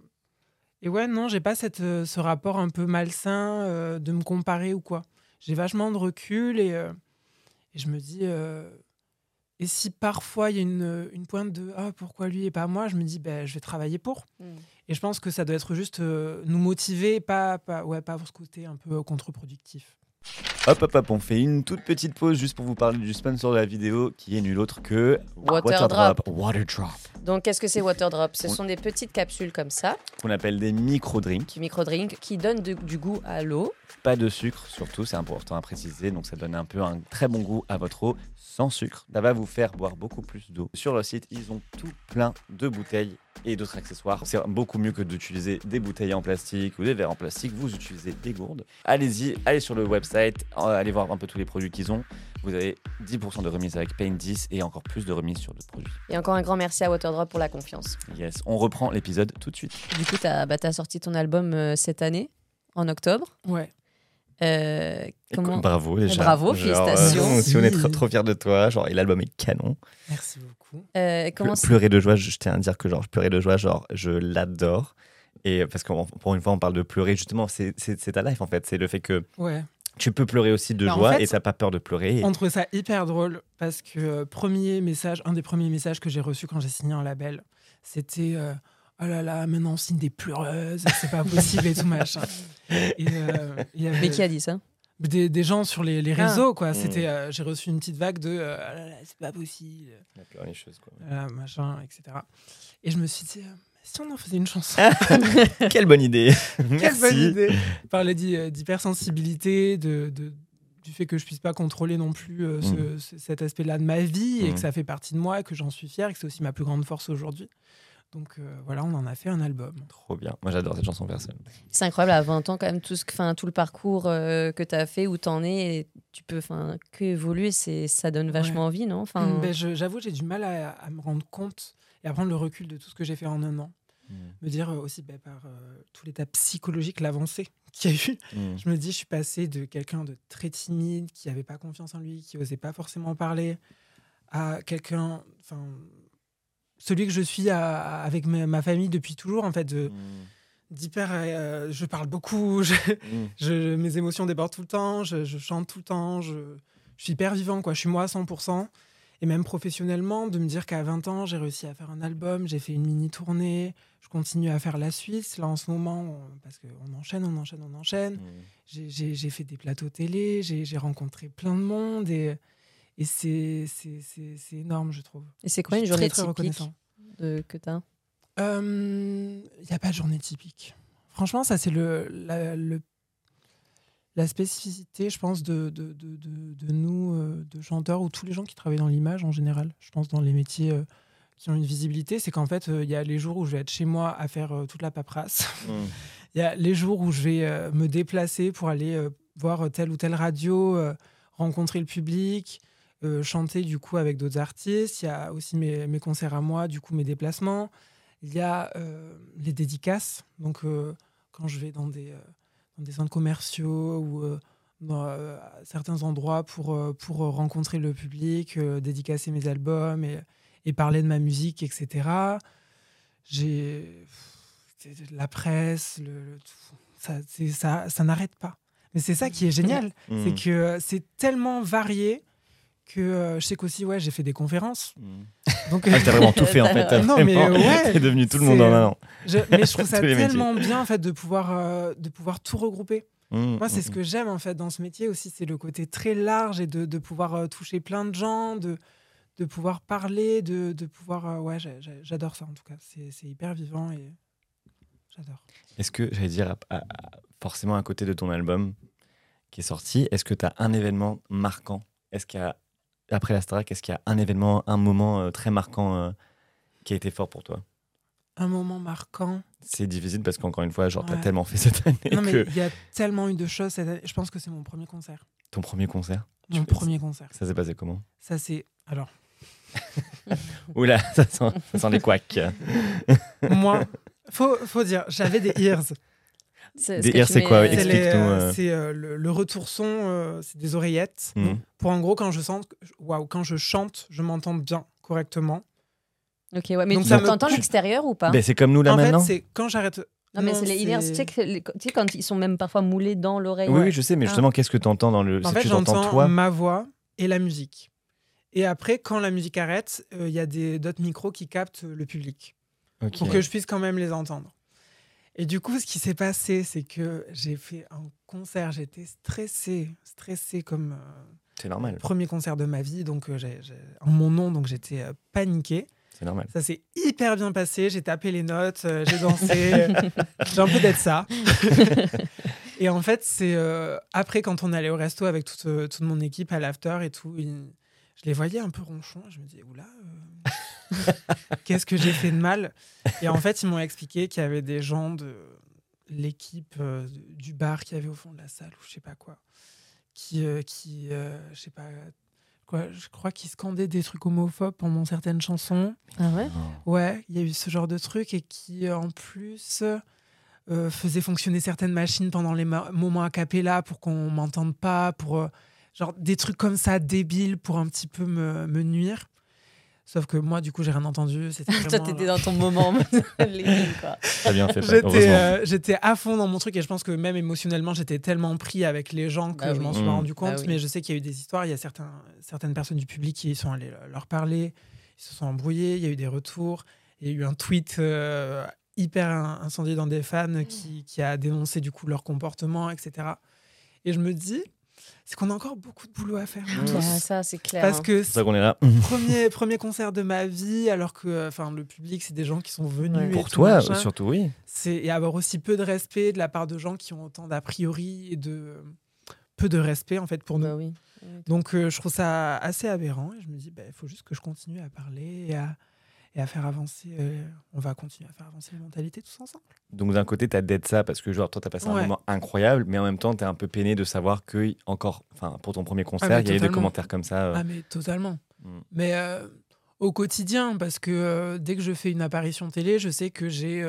et ouais non j'ai pas cette ce rapport un peu malsain euh, de me comparer ou quoi. J'ai vachement de recul et, euh, et je me dis euh, et si parfois il y a une, une pointe de ah pourquoi lui et pas moi, je me dis ben je vais travailler pour. Mm. Et je pense que ça doit être juste euh, nous motiver, pas, pas, ouais, pas avoir ce côté un peu contre-productif. Hop, hop, hop, on fait une toute petite pause juste pour vous parler du sponsor de la vidéo qui est nul autre que Waterdrop. Waterdrop, Donc, qu'est-ce que c'est Waterdrop? Ce sont des petites capsules comme ça, qu'on appelle des micro-drinks. micro-drinks, qui donnent de- du goût à l'eau. Pas de sucre, surtout, c'est important à préciser. Donc, ça donne un peu un très bon goût à votre eau sans sucre. Ça va vous faire boire beaucoup plus d'eau. Sur leur site, ils ont tout plein de bouteilles et d'autres accessoires. C'est beaucoup mieux que d'utiliser des bouteilles en plastique ou des verres en plastique. Vous utilisez des gourdes. Allez-y, allez sur le website, euh, allez voir un peu tous les produits qu'ils ont. Vous avez 10% de remise avec Paint 10 et encore plus de remise sur d'autres produits. Et encore un grand merci à Waterdrop pour la confiance. Yes, on reprend l'épisode tout de suite. Du coup, tu as, sorti ton album euh, cette année, en octobre? Ouais. Euh, comment Bravo déjà. Bravo, félicitations. si on est trop, trop fiers de toi, genre, et l'album est canon. Merci beaucoup. euh, comment Ple- pleurer de joie, je je tiens à dire que genre, je pleurais de joie, genre, je l'adore. Et parce que pour une fois, on parle de pleurer, justement, c'est ta life en fait. C'est le fait que Ouais. tu peux pleurer aussi de Bah, en joie fait, et t'as pas peur de pleurer. Et- On trouvait ça hyper drôle parce que euh, premier message, un des premiers messages que j'ai reçu quand j'ai signé un label, c'était euh, oh là là, maintenant on signe des pleureuses, c'est pas possible et tout machin. Et, euh, il y avait Mais qui a dit ça? des, des gens sur les, les Ah. réseaux quoi. Mm. C'était, euh, j'ai reçu une petite vague de euh, oh là là, c'est pas possible, La pleurer les choses, quoi. euh, machin, etc. Et je me suis dit, euh, si on en faisait une chanson. Quelle bonne idée. Quelle Merci. bonne idée Parler d'hy- d'hypersensibilité, de, de- du fait que je puisse pas contrôler non plus euh, ce- Mm. ce- cet aspect-là de ma vie et que ça fait partie de moi et que j'en suis fier et que c'est aussi ma plus grande force aujourd'hui. Donc euh, voilà, on en a fait un album. Trop bien. Moi, j'adore cette chanson personne. C'est incroyable, à 20 ans, quand même, tout, ce, que- enfin, tout le parcours euh, que tu as fait, où tu en es, et tu peux enfin, que évoluer, c'est, ça donne vachement envie, non? Enfin, Mm, ben, je- J'avoue, j'ai du mal à, à me rendre compte et à prendre le recul de tout ce que j'ai fait en un an. Me dire euh, aussi ben, par euh, tout l'état psychologique, l'avancée qu'il y a eu. Mm. Je me dis, je suis passée de quelqu'un de très timide, qui avait pas confiance en lui, qui osait pas forcément parler, à quelqu'un, celui que je suis à- avec ma, famille depuis toujours, en fait, de- d'hyper. euh, je parle beaucoup, je- Mm. je- mes émotions débordent tout le temps, je, je chante tout le temps, je, suis hyper vivant, quoi. Je suis moi à 100%. Et même professionnellement, de me dire qu'à 20 ans, j'ai réussi à faire un album, j'ai fait une mini tournée, je continue à faire la Suisse, là en ce moment, on- parce qu'on enchaîne, on enchaîne, on enchaîne. Mm. J'ai- fait des plateaux télé, j'ai j'ai rencontré plein de monde et, et c'est c'est- c'est- c'est énorme, je trouve. Et c'est quoi une journée très, très typique de, que tu as Il n'y a pas de journée typique. Franchement, ça, c'est le, la, le- la spécificité, je pense, de, de, de, de- de nous, euh, de chanteurs, ou tous les gens qui travaillent dans l'image en général. Je pense dans les métiers euh, qui ont une visibilité, c'est qu'en fait, euh, il y a les jours où je vais être chez moi à faire euh, toute la paperasse. Mm. Il y a les jours où je vais euh, me déplacer pour aller euh, voir telle ou telle radio, euh, rencontrer le public, euh, chanter du coup avec d'autres artistes. Il y a aussi mes, mes concerts à moi, du coup mes déplacements. Il y a euh, les dédicaces. Donc euh, quand je vais dans des, dans des centres commerciaux ou dans certains endroits pour, pour rencontrer le public, dédicacer mes albums et, et parler de ma musique, etc. J'ai la presse, le, le- tout. ça, ça, ça n'arrête pas. Mais c'est ça qui est génial, Mm. c'est que c'est tellement varié que euh, je sais qu'aussi, ouais, j'ai fait des conférences. Mm. Donc, Ah, t'as vraiment tout fait en fait. T'as Non, mais, ouais, T'es devenu tout le monde en un an. je, mais je trouve ça métiers. tellement bien en fait de pouvoir, euh, de pouvoir tout regrouper. Mm, Moi, c'est mm, ce que j'aime en fait dans ce métier aussi, c'est le côté très large et de, de pouvoir euh, toucher plein de gens, de, de pouvoir parler, de, de pouvoir. euh, ouais, j'adore ça en tout cas. C'est hyper vivant et j'adore. Est-ce que, j'allais dire, à- à- à- forcément à côté de ton album qui est sorti, est-ce que tu as un événement marquant? Est-ce qu'il y a, après la Starac, est-ce qu'il y a un événement, un moment euh, très marquant euh, qui a été fort pour toi? Un moment marquant. C'est difficile parce qu'encore une fois, genre, t'as Ouais. tellement fait cette année Non, mais que il y a tellement eu de choses. cette année. Je pense que c'est mon premier concert. ton premier concert, Mon premier concert. ça s'est passé comment? Ça, c'est. Alors, Oula, ça sent, ça sent les couacs. moi, faut, faut dire, j'avais des ears. C'est- ears, tu c'est mets- quoi C'est Explique-nous, les, euh, euh. c'est, euh, le, le retour son, euh, c'est des oreillettes. Donc, Pour en gros, quand je sente, waouh, quand je chante, je m'entends bien, correctement. Ok, ouais, mais Donc tu ça me- t'entends l'extérieur ou pas? Ben, c'est comme nous là en maintenant fait, c'est quand j'arrête. Non, mais c'est les inner, tu sais, que les- tu sais, quand ils sont même parfois moulés dans l'oreille. Oui, oui, je sais, mais Ah. justement, qu'est-ce que tu entends dans le. En c'est fait, j'entends toi? ma voix et la musique. Et après, quand la musique arrête, euh, il y a des- d'autres micros qui captent le public pour que je puisse quand même les entendre. Et du coup, ce qui s'est passé, c'est que j'ai fait un concert, j'étais stressée, stressée comme euh, C'est normal. premier concert de ma vie, donc euh, en mon nom, donc j'étais euh, paniquée. C'est normal. Ça s'est hyper bien passé, j'ai tapé les notes, j'ai dansé, j'ai un peu d'être ça. et en fait, c'est après quand on allait au resto avec toute, toute mon équipe à l'after et tout, je les voyais un peu ronchons, je me disais, oula, qu'est-ce que j'ai fait de mal Et en fait, ils m'ont expliqué qu'il y avait des gens de l'équipe euh, du bar qui avait au fond de la salle ou je sais pas quoi, qui, euh, qui euh, je sais pas quoi, je crois qu'ils scandaient des trucs homophobes pendant certaines chansons. Ah ouais? Ouais, il y a eu ce genre de truc et qui, euh, en plus, euh, faisait fonctionner certaines machines pendant les moments a cappella pour qu'on m'entende pas, pour euh, genre des trucs comme ça débiles pour un petit peu me, me nuire. Sauf que moi, du coup, j'ai rien entendu. C'était Toi, vraiment, t'étais genre- dans ton moment. T'as bien fait, J'étais euh, j'étais à fond dans mon truc et je pense que même émotionnellement, j'étais tellement pris avec les gens que Bah je oui. m'en suis Mmh. pas rendu compte. Bah oui. Mais je sais qu'il y a eu des histoires. Il y a certains, certaines personnes du public qui sont allées leur parler. Ils se sont embrouillés. Il y a eu des retours. Il y a eu un tweet euh, hyper in- incendié dans des fans qui, qui a dénoncé du coup leur comportement, etc. Et je me dis, c'est qu'on a encore beaucoup de boulot à faire. nous Mmh. Ah, ça, c'est clair. Parce hein. que C'est pour ça qu'on est là. premier, premier concert de ma vie, alors que enfin, le public, c'est des gens qui sont venus. Ouais. Pour tout, toi, machin surtout, oui. c'est et avoir aussi peu de respect de la part de gens qui ont autant d'a priori et de peu de respect en fait pour nous. Bah oui. Donc euh, je trouve ça assez aberrant et je me dis bah, il faut juste que je continue à parler et à, et à faire avancer. euh, on va continuer à faire avancer les mentalités tous ensemble. Donc d'un côté, t'as d'être ça parce que genre toi t'as passé un Ouais. moment incroyable, mais en même temps t'es un peu peiné de savoir que encore, pour ton premier concert, mais il y a eu des commentaires comme ça. euh. Ah mais totalement. Mm. Mais euh, au quotidien parce que dès que je fais une apparition télé, je sais que j'ai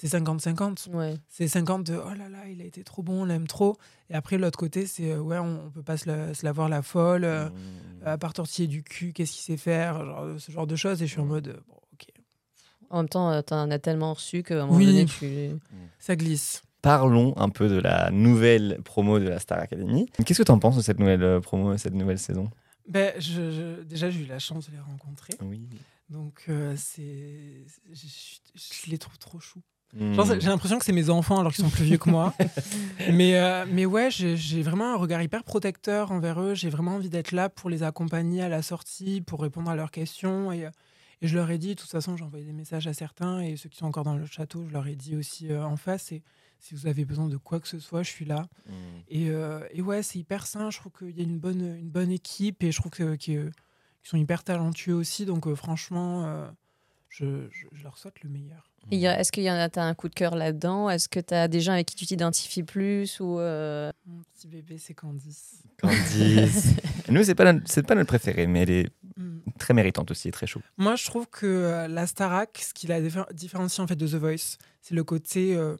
c'est 50-50. Ouais. C'est 50 de oh là là, il a été trop bon, on l'aime trop. Et après, l'autre côté, c'est euh, ouais, on, on peut pas se la, se la voir la folle. euh, Mm. à part tortiller du cul, qu'est-ce qu'il sait faire, genre, ce genre de choses. Et je suis en mode, euh, bon, ok, En même temps, euh, t'en as tellement reçu qu'à un moment Oui. donné, tu. ça glisse. Parlons un peu de la nouvelle promo de la Star Academy. Qu'est-ce que t'en penses de cette nouvelle euh, promo, cette nouvelle saison? Ben, je, je- déjà, j'ai eu la chance de les rencontrer. Oui. Donc, euh, c'est, je, je- je les trouve trop choux. Mm. Genre, J'ai l'impression que c'est mes enfants alors qu'ils sont plus vieux que moi. mais, euh, mais ouais, j'ai vraiment un regard hyper protecteur envers eux. J'ai vraiment envie d'être là pour les accompagner à la sortie, pour répondre à leurs questions. Et, euh, et je leur ai dit, de toute façon, j'ai envoyé des messages à certains et ceux qui sont encore dans le château, je leur ai dit aussi euh, en face. Et si vous avez besoin de quoi que ce soit, je suis là. Mm. Et, euh, et ouais, c'est hyper sain. Je trouve qu'il y a une bonne, une bonne équipe et je trouve qu'ils qu'ils sont hyper talentueux aussi. Donc franchement, je, je- je leur souhaite le meilleur. Est-ce qu'il y en a, t'as un coup de cœur là-dedans? Est-ce que t'as des gens avec qui tu t'identifies plus ou euh, Mon petit bébé, c'est Candice. Candice. Nous, c'est pas, notre- pas notre préférée, mais elle est Mm. très méritante aussi, très chou. Moi, je trouve que euh, la Starac, ce qui la diffé- différencie en fait de The Voice, c'est le côté euh,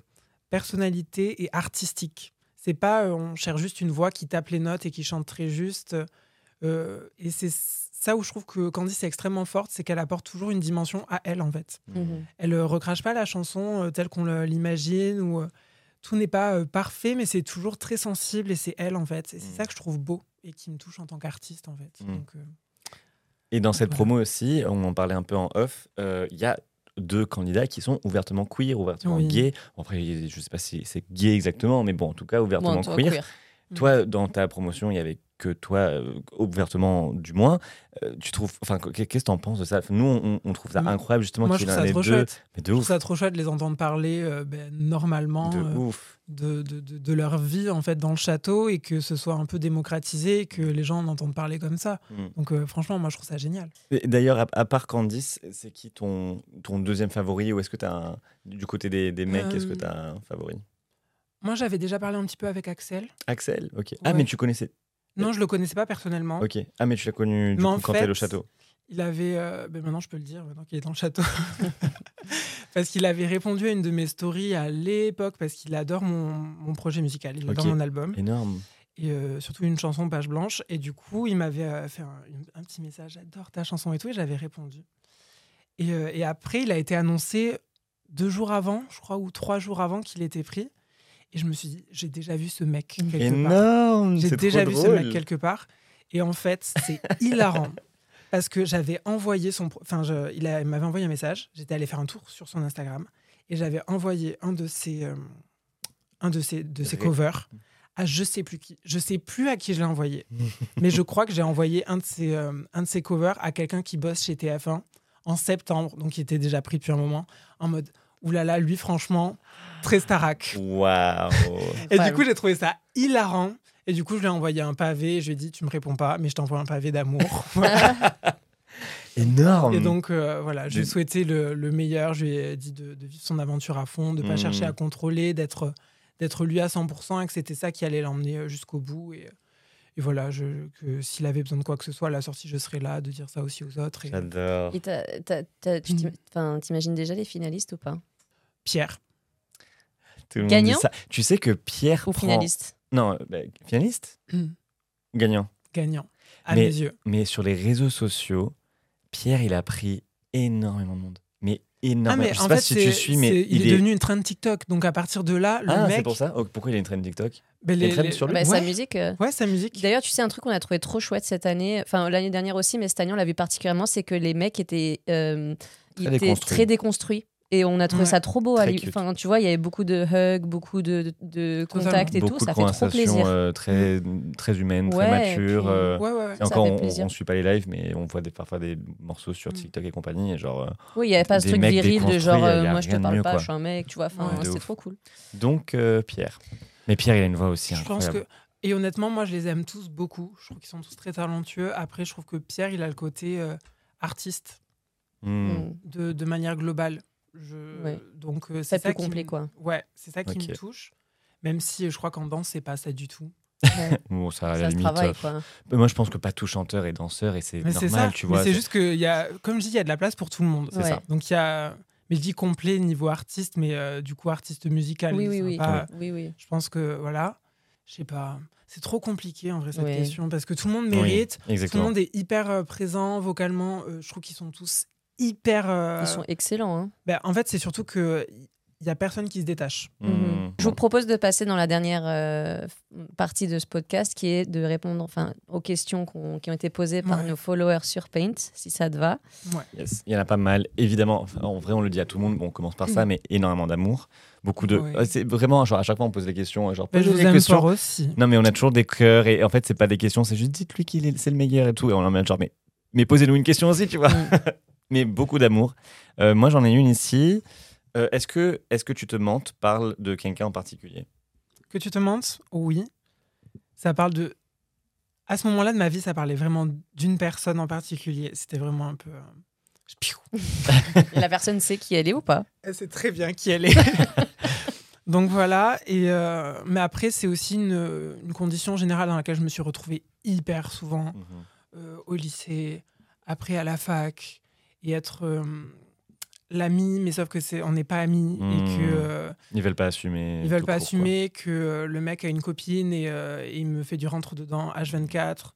personnalité et artistique. C'est pas euh, on cherche juste une voix qui tape les notes et qui chante très juste. euh, et c'est ça où je trouve que Candice est extrêmement forte, c'est qu'elle apporte toujours une dimension à elle en fait. Mhm. Elle euh, recrache pas la chanson euh, telle qu'on l'imagine ou euh, tout n'est pas euh, parfait, mais c'est toujours très sensible et c'est elle en fait. Et c'est Mm. ça que je trouve beau et qui me touche en tant qu'artiste en fait. Mm. Donc, euh, Et dans cette Voilà. promo aussi, on en parlait un peu en off, euh, il y a deux candidats qui sont ouvertement queer, ouvertement Oui. gays. Bon, après, je sais pas si c'est gay exactement, mais bon, en tout cas, ouvertement Bon, toi, queer. queer. Toi, dans ta promotion, il y avait que toi, euh, ouvertement du moins. Euh, tu trouves, enfin, qu'est- qu'est-ce que t'en penses de ça? Nous, on, on trouve ça incroyable justement moi, je trouve ça trop deux. chouette. Mais de Je trouve ça trop chouette de les entendre parler euh, ben, normalement de euh, ouf. de, de- de- leur vie en fait dans le château et que ce soit un peu démocratisé et que les gens en entendent parler comme ça. Mm. Donc euh, franchement, moi je trouve ça génial. D'ailleurs, à, à part Candice, c'est qui ton, ton deuxième favori ou est-ce que tu as un, du côté des, des mecs, est-ce que tu as un favori? Moi j'avais déjà parlé un petit peu avec Axel. Axel, ok. Ah, mais tu connaissais. Non, je le connaissais pas personnellement. Ok. Ah, mais tu l'as connu du Mais coup, quand t'es au château. Il avait, euh, ben maintenant je peux le dire, maintenant qu'il est dans le château, parce qu'il avait répondu à une de mes stories à l'époque, parce qu'il adore mon, mon projet musical, il adore mon album, Énorme. et euh, surtout une chanson Page Blanche, et du coup il m'avait euh, fait un petit message, j'adore ta chanson et tout, et j'avais répondu. Et, euh, et après il a été annoncé deux jours avant, je crois, ou trois jours avant qu'il était pris, et je me suis dit, j'ai déjà vu ce mec quelque part. Énorme. J'ai c'est déjà vu ce mec quelque part. Et en fait, c'est hilarant. Parce que j'avais envoyé son. Enfin, je- il, m'avait envoyé un message. J'étais allé faire un tour sur son Instagram. Et j'avais envoyé un de ses, euh, un de ses, de ses covers à je sais plus qui. Je sais plus à qui je l'ai envoyé. mais je crois que j'ai envoyé un de ses, euh, un de ses covers à quelqu'un qui bosse chez TF1 en septembre. Donc, il était déjà pris depuis un moment. En mode. Oulala, lui, franchement, très Starac. Waouh. Et du coup, j'ai trouvé ça hilarant. Et du coup, je lui ai envoyé un pavé. Je lui ai dit, tu me réponds pas, mais je t'envoie un pavé d'amour. Énorme. Et donc, euh, voilà, je lui ai souhaité le, le meilleur. Je lui ai dit de, de vivre son aventure à fond, de pas Mm. chercher à contrôler, d'être d'être lui à 100% et que c'était ça qui allait l'emmener euh, jusqu'au bout. Et, et voilà, je, que s'il avait besoin de quoi que ce soit à la sortie, je serais là, de dire ça aussi aux autres. Et J'adore. Et t'as- t'as- t'as- tu Mm. t'im- enfin, t'imagines déjà les finalistes ou pas? Pierre, Tout le monde Gagnant? dit ça. Tu sais que Pierre Ou prend- finaliste? Non, bah, finaliste? Mm. Gagnant. gagnant, à Mais- mes yeux. Mais sur les réseaux sociaux, Pierre, il a pris énormément de monde. Mais énormément. Ah, mais Je sais pas fait, si tu suis, mais il, est, devenu une trend TikTok. Donc, à partir de là, le Ah, c'est mec. pour ça? Oh, Pourquoi il a une trend TikTok? Une trend sur lui Bah, Sa ouais, musique. euh, ouais, sa musique. D'ailleurs, tu sais, un truc qu'on a trouvé trop chouette cette année, enfin l'année dernière aussi, mais cette année on l'a vu particulièrement, c'est que les mecs étaient, euh, ils Très étaient déconstruits. très déconstruits. Et on a trouvé Ouais. ça trop beau. à lui-. Enfin, tu vois, il y avait beaucoup de hugs, beaucoup de, de Totalement. contacts et Beaucoup tout. de Ça fait trop plaisir. euh, très, très humaines, très Ouais, et puis- euh, Ouais, ouais, ouais. et encore, on, on suit pas les lives, mais on voit des, parfois des morceaux sur Mm. TikTok et compagnie. Et genre, Oui, il n'y avait pas ce truc viril de genre, euh, moi je te de parle mieux, pas, quoi. je suis un mec, tu vois. Enfin, Ouais, de c'était trop cool. Donc, euh, Pierre. Mais Pierre, il a une voix aussi Je pense que. Et honnêtement, moi, je les aime tous beaucoup. Je trouve qu'ils sont tous très talentueux. Après, je trouve que Pierre, il a le côté euh, artiste Mm. Mm. de, de manière globale. Je... Ouais. Donc, euh, Ça c'est ça qui complet, me- quoi. Ouais, c'est ça qui me touche. Même si je crois qu'en danse, c'est pas ça du tout. Bon, ça, à la ça se limite. travaille, euh, quoi. mais Moi, je pense que pas tout chanteur est danseur et c'est normal, ça. tu vois. c'est juste que, y a, comme je dis, il y a de la place pour tout le monde. C'est Ouais. ça. Donc, il y a. Mais je dis complet niveau artiste, mais euh, du coup, artiste musical. Oui, oui, oui. pas- oui, oui. Je pense que, voilà. Je sais pas. C'est trop compliqué, en vrai, cette question. Parce que tout le monde Oui, mérite. Tout le monde est hyper euh, présent vocalement. Euh, je trouve qu'ils sont tous hyper. euh, Ils sont excellents. Hein. ben, en fait, c'est surtout que il y a personne qui se détache. Mm. Mhm. Je vous propose de passer dans la dernière euh, partie de ce podcast qui est de répondre enfin, aux questions qui ont été posées par Ouais. nos followers sur Paint, si ça te va. Yes. Il y en a pas mal, évidemment. Enfin, en vrai, on le dit à tout le monde. Bon, on commence par ça, mais énormément d'amour. Beaucoup de. Ouais. Ah, C'est vraiment, genre, à chaque fois, on pose des questions. Genre, Ben, je des aime questions. aussi. Non, mais on a toujours des cœurs. Et en fait, c'est pas des questions, c'est juste dites-lui qu'il est, c'est le meilleur et tout. Et on en met genre, mais, mais posez-nous une question aussi, tu vois. Mm. mais beaucoup d'amour. Euh, moi, j'en ai une ici. Euh, est-ce, que, est-ce que tu te mentes parle de quelqu'un en particulier? Que tu te mentes Oui. Ça parle de. À ce moment-là de ma vie, ça parlait vraiment d'une personne en particulier. C'était vraiment un peu. euh, la personne sait qui elle est ou pas Elle sait très bien qui elle est. Donc voilà. Et euh, Mais après, c'est aussi une, une condition générale dans laquelle je me suis retrouvée hyper souvent euh, au lycée, après à la fac, et être euh, l'ami, mais sauf que c'est on n'est pas amis et Hmm. que. euh, Ils veulent pas assumer. Ils veulent pas court, quoi. assumer que euh, le mec a une copine et, euh, et il me fait du rentre dedans H24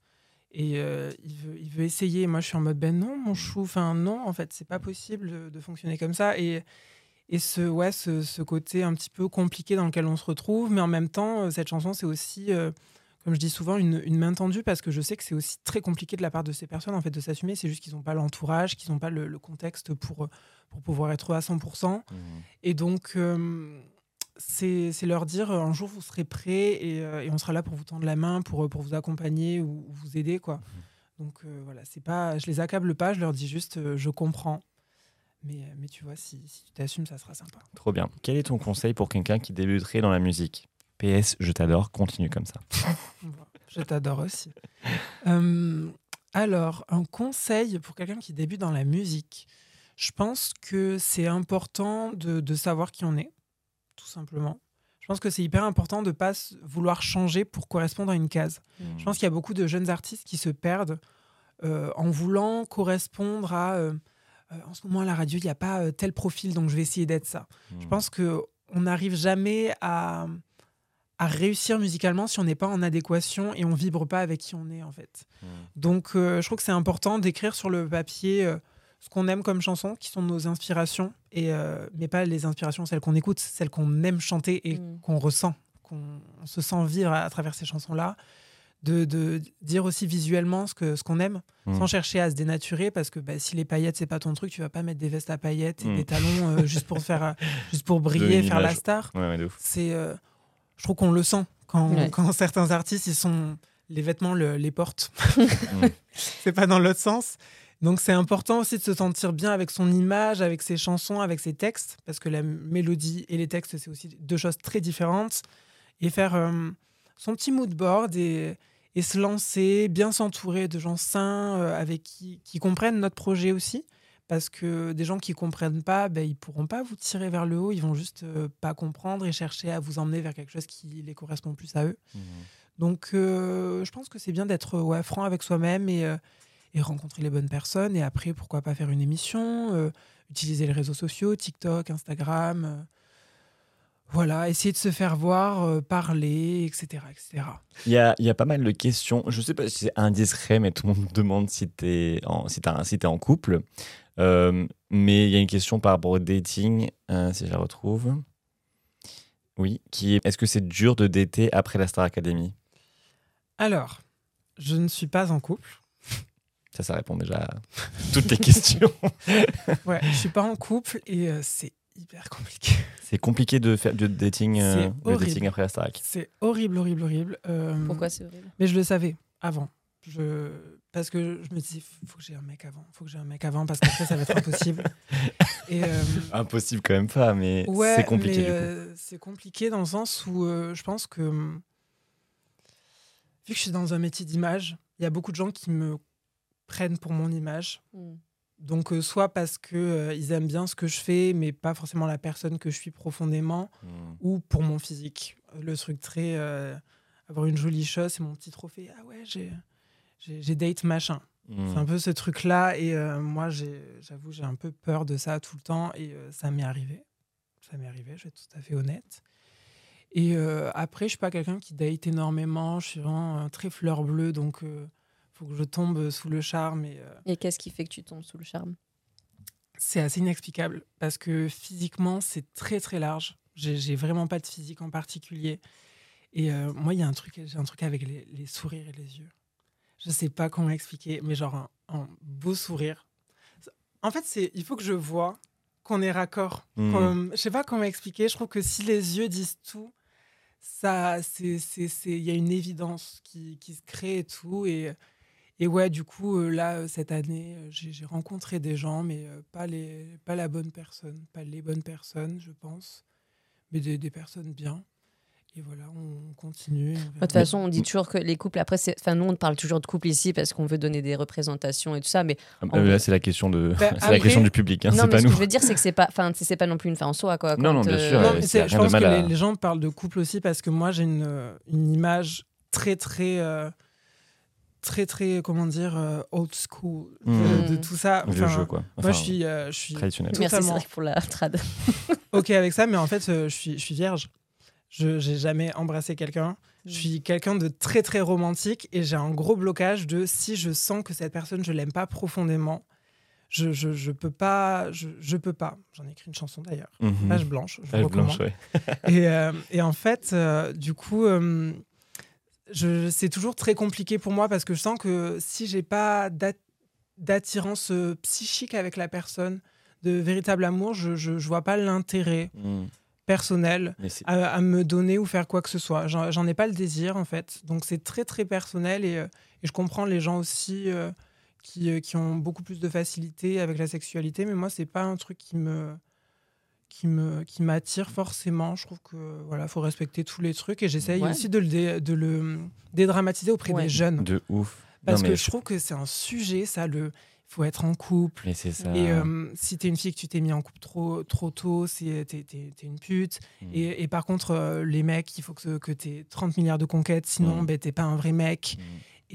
et il, veut, il veut essayer. Moi, je suis en mode ben non, mon chou. Enfin, non, en fait, c'est pas possible de, de fonctionner comme ça. Et, et ce, ouais, ce, ce côté un petit peu compliqué dans lequel on se retrouve. Mais en même temps, cette chanson, c'est aussi, comme je dis souvent, une, une main tendue parce que je sais que c'est aussi très compliqué de la part de ces personnes en fait de s'assumer. C'est juste qu'ils n'ont pas l'entourage, qu'ils n'ont pas le, le contexte pour, pour pouvoir être à 100%. Mhm. Et donc, euh, c'est leur dire euh, un jour vous serez prêts et, euh, et on sera là pour vous tendre la main, pour, pour vous accompagner ou, ou vous aider. quoi. Donc euh, voilà, c'est pas, je les accable pas, je leur dis juste euh, je comprends. Mais, mais tu vois, si, si tu t'assumes, ça sera sympa. Trop bien. Quel est ton conseil pour quelqu'un qui débuterait dans la musique? PS, je t'adore, continue comme ça. Je t'adore aussi. Euh, alors, un conseil pour quelqu'un qui débute dans la musique. Je pense que c'est important de, de savoir qui on est, tout simplement. Je pense que c'est hyper important de ne pas vouloir changer pour correspondre à une case. Je pense qu'il y a beaucoup de jeunes artistes qui se perdent euh, en voulant correspondre à. euh, en ce moment, à la radio, il n'y a pas tel profil, donc je vais essayer d'être ça. Je pense que on n'arrive jamais à, à réussir musicalement si on n'est pas en adéquation et on vibre pas avec qui on est, en fait. Mm. Donc, euh, je trouve que c'est important d'écrire sur le papier euh, ce qu'on aime comme chanson, qui sont nos inspirations, et, euh, mais pas les inspirations, celles qu'on écoute, celles qu'on aime chanter et Mm. qu'on ressent, qu'on on se sent vivre à, à travers ces chansons-là. De, de dire aussi visuellement ce que ce qu'on aime, Mm. sans chercher à se dénaturer, parce que bah, si les paillettes c'est pas ton truc, tu vas pas mettre des vestes à paillettes et des talons euh, juste pour faire, juste pour briller, faire la star. Ouais, ouais, de ouf. C'est, euh, je trouve qu'on le sent quand, Ouais. quand certains artistes ils sont les vêtements le- les portent. Mm. c'est pas dans l'autre sens. Donc c'est important aussi de se sentir bien avec son image, avec ses chansons, avec ses textes, parce que la mélodie et les textes, c'est aussi deux choses très différentes. Et faire euh, son petit mood board et, et se lancer, bien s'entourer de gens sains euh, avec qui, qui comprennent notre projet aussi. Parce que des gens qui comprennent pas, ben, ils pourront pas vous tirer vers le haut, ils vont juste euh, pas comprendre et chercher à vous emmener vers quelque chose qui les correspond plus à eux. Mhm. Donc, euh, je pense que c'est bien d'être ouais, franc avec soi-même et, euh, et rencontrer les bonnes personnes. Et après, pourquoi pas faire une émission, utiliser les réseaux sociaux, TikTok, Instagram. voilà, essayer de se faire voir, euh, parler, etc. etc. Il y a, il y a pas mal de questions. Je sais pas si c'est indiscret, mais tout le monde me demande si tu es, en, si t'es en couple. Euh, mais il y a une question par rapport au dating, euh, si je la retrouve. Oui, qui est est-ce que c'est dur de dater après la Star Academy? Alors, je ne suis pas en couple. Ça, ça répond déjà à toutes les questions. Ouais, je suis pas en couple et euh, c'est hyper compliqué. C'est compliqué de faire du dating, euh, le dating après la Star Ac. C'est horrible, horrible, horrible. Euh, Pourquoi c'est horrible? Mais je le savais avant. Je... Parce que je me dis, faut que j'ai un mec avant. faut que j'ai un mec avant parce qu'après, ça va être impossible. Et, euh, Impossible quand même pas, mais ouais, c'est compliqué mais, du coup. euh, c'est compliqué dans le sens où euh, je pense que, hum, vu que je suis dans un métier d'image, il y a beaucoup de gens qui me prennent pour mon image. Mm. Donc, euh, soit parce que euh, ils aiment bien ce que je fais, mais pas forcément la personne que je suis profondément, Mm. ou pour mon physique. Le truc très. euh, avoir une jolie chose, c'est mon petit trophée. Ah ouais, j'ai, j'ai, date machin. Mm. C'est un peu ce truc-là. Et euh, moi, j'avoue, j'ai un peu peur de ça tout le temps. Et euh, ça m'est arrivé. Ça m'est arrivé, je vais être tout à fait honnête. Et euh, après, je suis pas quelqu'un qui date énormément. Je suis vraiment euh, très fleur bleue. Donc, il faut que je tombe sous le charme. Et, euh, Et qu'est-ce qui fait que tu tombes sous le charme? C'est assez inexplicable parce que physiquement, c'est très très large. J'ai j'ai vraiment pas de physique en particulier. Et euh, moi, il y a un truc, j'ai un truc avec les, les sourires et les yeux. Je sais pas comment expliquer, mais genre un, un beau sourire. En fait, c'est, il faut que je vois qu'on est raccord. Mhm. Comme, je sais pas comment expliquer. Je trouve que si les yeux disent tout, ça, c'est, c'est, c'est, il y a une évidence qui, qui se crée et tout. Et, et ouais, du coup, euh, là, euh, cette année, euh, j'ai, rencontré des gens, mais pas, les, pas la bonne personne, pas les bonnes personnes, je pense, mais des, des personnes bien. Et voilà, on continue. on De toute façon, on dit toujours que les couples, après, c'est- enfin, nous, on parle toujours de couple ici parce qu'on veut donner des représentations et tout ça, mais Euh, Là, c'est la question de, Bah, c'est après- la question du public, hein, non, c'est mais pas ce nous. que je veux dire, c'est que c'est pas, enfin, c'est c'est pas non plus une fin en soi, quoi. Non, non, bien euh, sûr, Non, euh, c'est c'est- je pense que à- les, les gens parlent de couple aussi parce que moi, j'ai une, euh, une image très, très, euh, très, très, comment dire, old school de, de tout ça. Vieux Enfin, jeu, quoi. moi, Enfin, je suis, euh, je suis traditionnel. Merci, totalement Cédric, pour la trad. OK avec ça, mais en fait, je suis, je suis vierge. Je n'ai jamais embrassé quelqu'un. Je Mm. suis quelqu'un de très, très romantique et j'ai un gros blocage de si je sens que cette personne, je l'aime pas profondément, je, je, je peux pas. Je, je peux pas. J'en ai écrit une chanson d'ailleurs. Mhm. Page blanche. Je Page recommande. blanche, ouais. Et, euh, et en fait, euh, du coup, euh, c'est toujours très compliqué pour moi parce que je sens que si j'ai pas d'at- d'attirance psychique avec la personne, de véritable amour, je, je, je vois pas l'intérêt Mm. Personnel à, à me donner ou faire quoi que ce soit. J'en ai pas le désir en fait. Donc c'est très très personnel et, euh, et je comprends les gens aussi euh, qui, euh, qui ont beaucoup plus de facilité avec la sexualité, mais moi c'est pas un truc qui me qui me qui m'attire forcément. Je trouve que voilà, faut respecter tous les trucs et j'essaye Ouais. aussi de le dé- de le dédramatiser auprès Ouais. des jeunes de ouf. parce Non, que je trouve que c'est un sujet ça le il faut être en couple. Mais c'est ça. Et euh, si t'es une fille que tu t'es mis en couple trop, trop tôt, c'est- t'es t'es- t'es une pute. Mm. Et, et par contre, euh, les mecs, il faut que, que t'aies 30 milliards de conquêtes, sinon Mm. ben, t'es pas un vrai mec. Mm.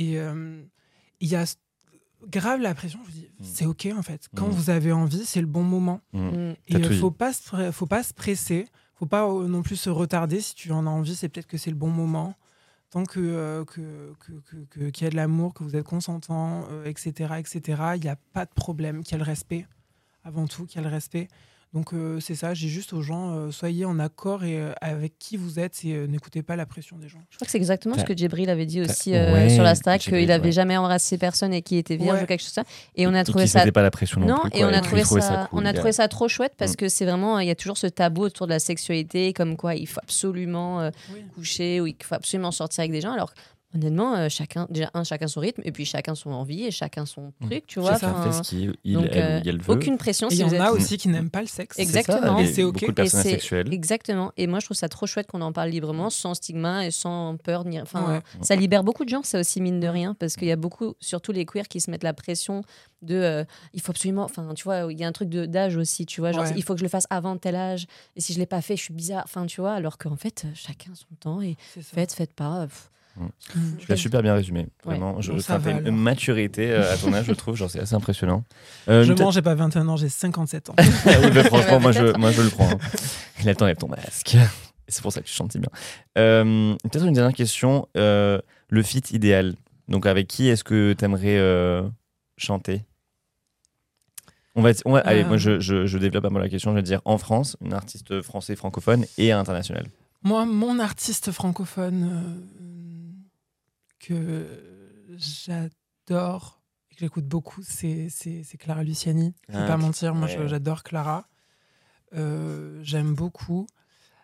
Et euh, il y a grave la pression. Je vous dis, Mm. c'est OK en fait. Quand vous avez envie, c'est le bon moment. Et euh, dit. faut pas, se, faut pas se presser. Faut pas non plus se retarder. Si tu en as envie, c'est peut-être que c'est le bon moment. Tant que euh, que- que- qu'il y a de l'amour, que vous êtes consentant, euh, etc., etc., il n'y a pas de problème. Qu'il y a le respect, avant tout, qu'il y a le respect. Donc euh, c'est ça, j'ai juste aux gens, euh, soyez en accord et, euh, avec qui vous êtes et euh, n'écoutez pas la pression des gens. Je crois que c'est exactement ce que Djibril avait dit aussi euh, ouais, sur la Djibril, qu'il avait ouais. jamais embrassé personne et qui était vierge Ouais. ou quelque chose comme ça. Et on a Et trouvé qui ça pas la pression non, Non, plus. et on a trouvé ça, cool, on a il trouvé ça trop chouette parce Mm. que c'est vraiment, il y a toujours ce tabou autour de la sexualité, comme quoi il faut absolument euh, Oui. coucher ou il faut absolument sortir avec des gens. Alors honnêtement, euh, chacun, déjà un, chacun son rythme et puis chacun son envie et chacun son Mm. truc, tu vois. C'est ça. fait ce qu'il il, donc, elle, euh, elle veut. aucune pression. Et il si y en a aussi qui n'aiment pas le sexe. Exactement. c'est ok. Beaucoup de personnes asexuelles. Exactement. Et moi, je trouve ça trop chouette qu'on en parle librement, sans stigma et sans peur. Ni... Enfin, Ouais. ça libère beaucoup de gens, ça aussi mine de rien, parce qu'il y a beaucoup, surtout les queers, qui se mettent la pression de, euh, il faut absolument, enfin, tu vois, il y a un truc d'âge aussi, tu vois, genre, Ouais. il faut que je le fasse avant tel âge, et si je l'ai pas fait, je suis bizarre, enfin, tu vois, alors qu'en fait, chacun son temps et faites, faites pas. pff. Tu l'as super bien résumé, vraiment. Je, Bon, ça va, une maturité euh, à ton âge, je trouve, genre c'est assez impressionnant. Euh, Je mens, j'ai pas 21 ans, j'ai 57 ans. Ah oui, bah, franchement, Ouais, moi, je, moi je le prends. hein. Il a le temps d'être ton masque. C'est pour ça que tu chantes si bien. Euh, Peut-être une dernière question. Euh, le fit idéal. Donc, avec qui est-ce que tu aimerais chanter? On va, on va- Allez, moi, je, je, je développe un peu la question. Je vais dire en France, un artiste français francophone et international. Moi, mon artiste francophone euh, que j'adore et que j'écoute beaucoup, c'est c'est- c'est Clara Luciani. Je vais Ah, pas mentir, moi Ouais. j'adore Clara. Euh, J'aime beaucoup.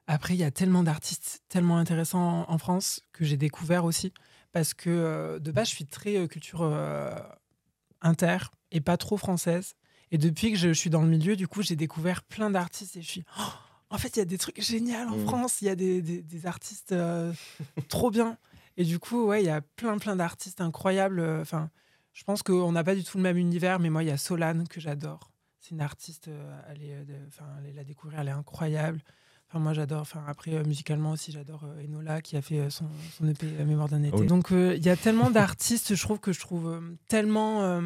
Après, il y a tellement d'artistes tellement intéressants en, en France que j'ai découvert aussi. Parce que euh, de base, je suis très euh, culture inter et pas trop française. Et depuis que je, suis dans le milieu, du coup, j'ai découvert plein d'artistes et je suis. Oh, en fait, il y a des trucs géniaux en Mm. France. Il y a des, des- des artistes trop bien. Et du coup, ouais, il y a plein, plein d'artistes incroyables. Enfin, je pense qu'on n'a pas du tout le même univers, mais moi, il y a Solane que j'adore. C'est une artiste, euh, elle est, euh, enfin, allez la découvrir, elle est incroyable. Enfin, moi, j'adore. Enfin, après, euh, musicalement aussi, j'adore euh, Enola qui a fait euh, son, son EP La mémoire d'un été. Oui. Donc, euh, il y a tellement d'artistes, je trouve que je trouve euh, tellement euh,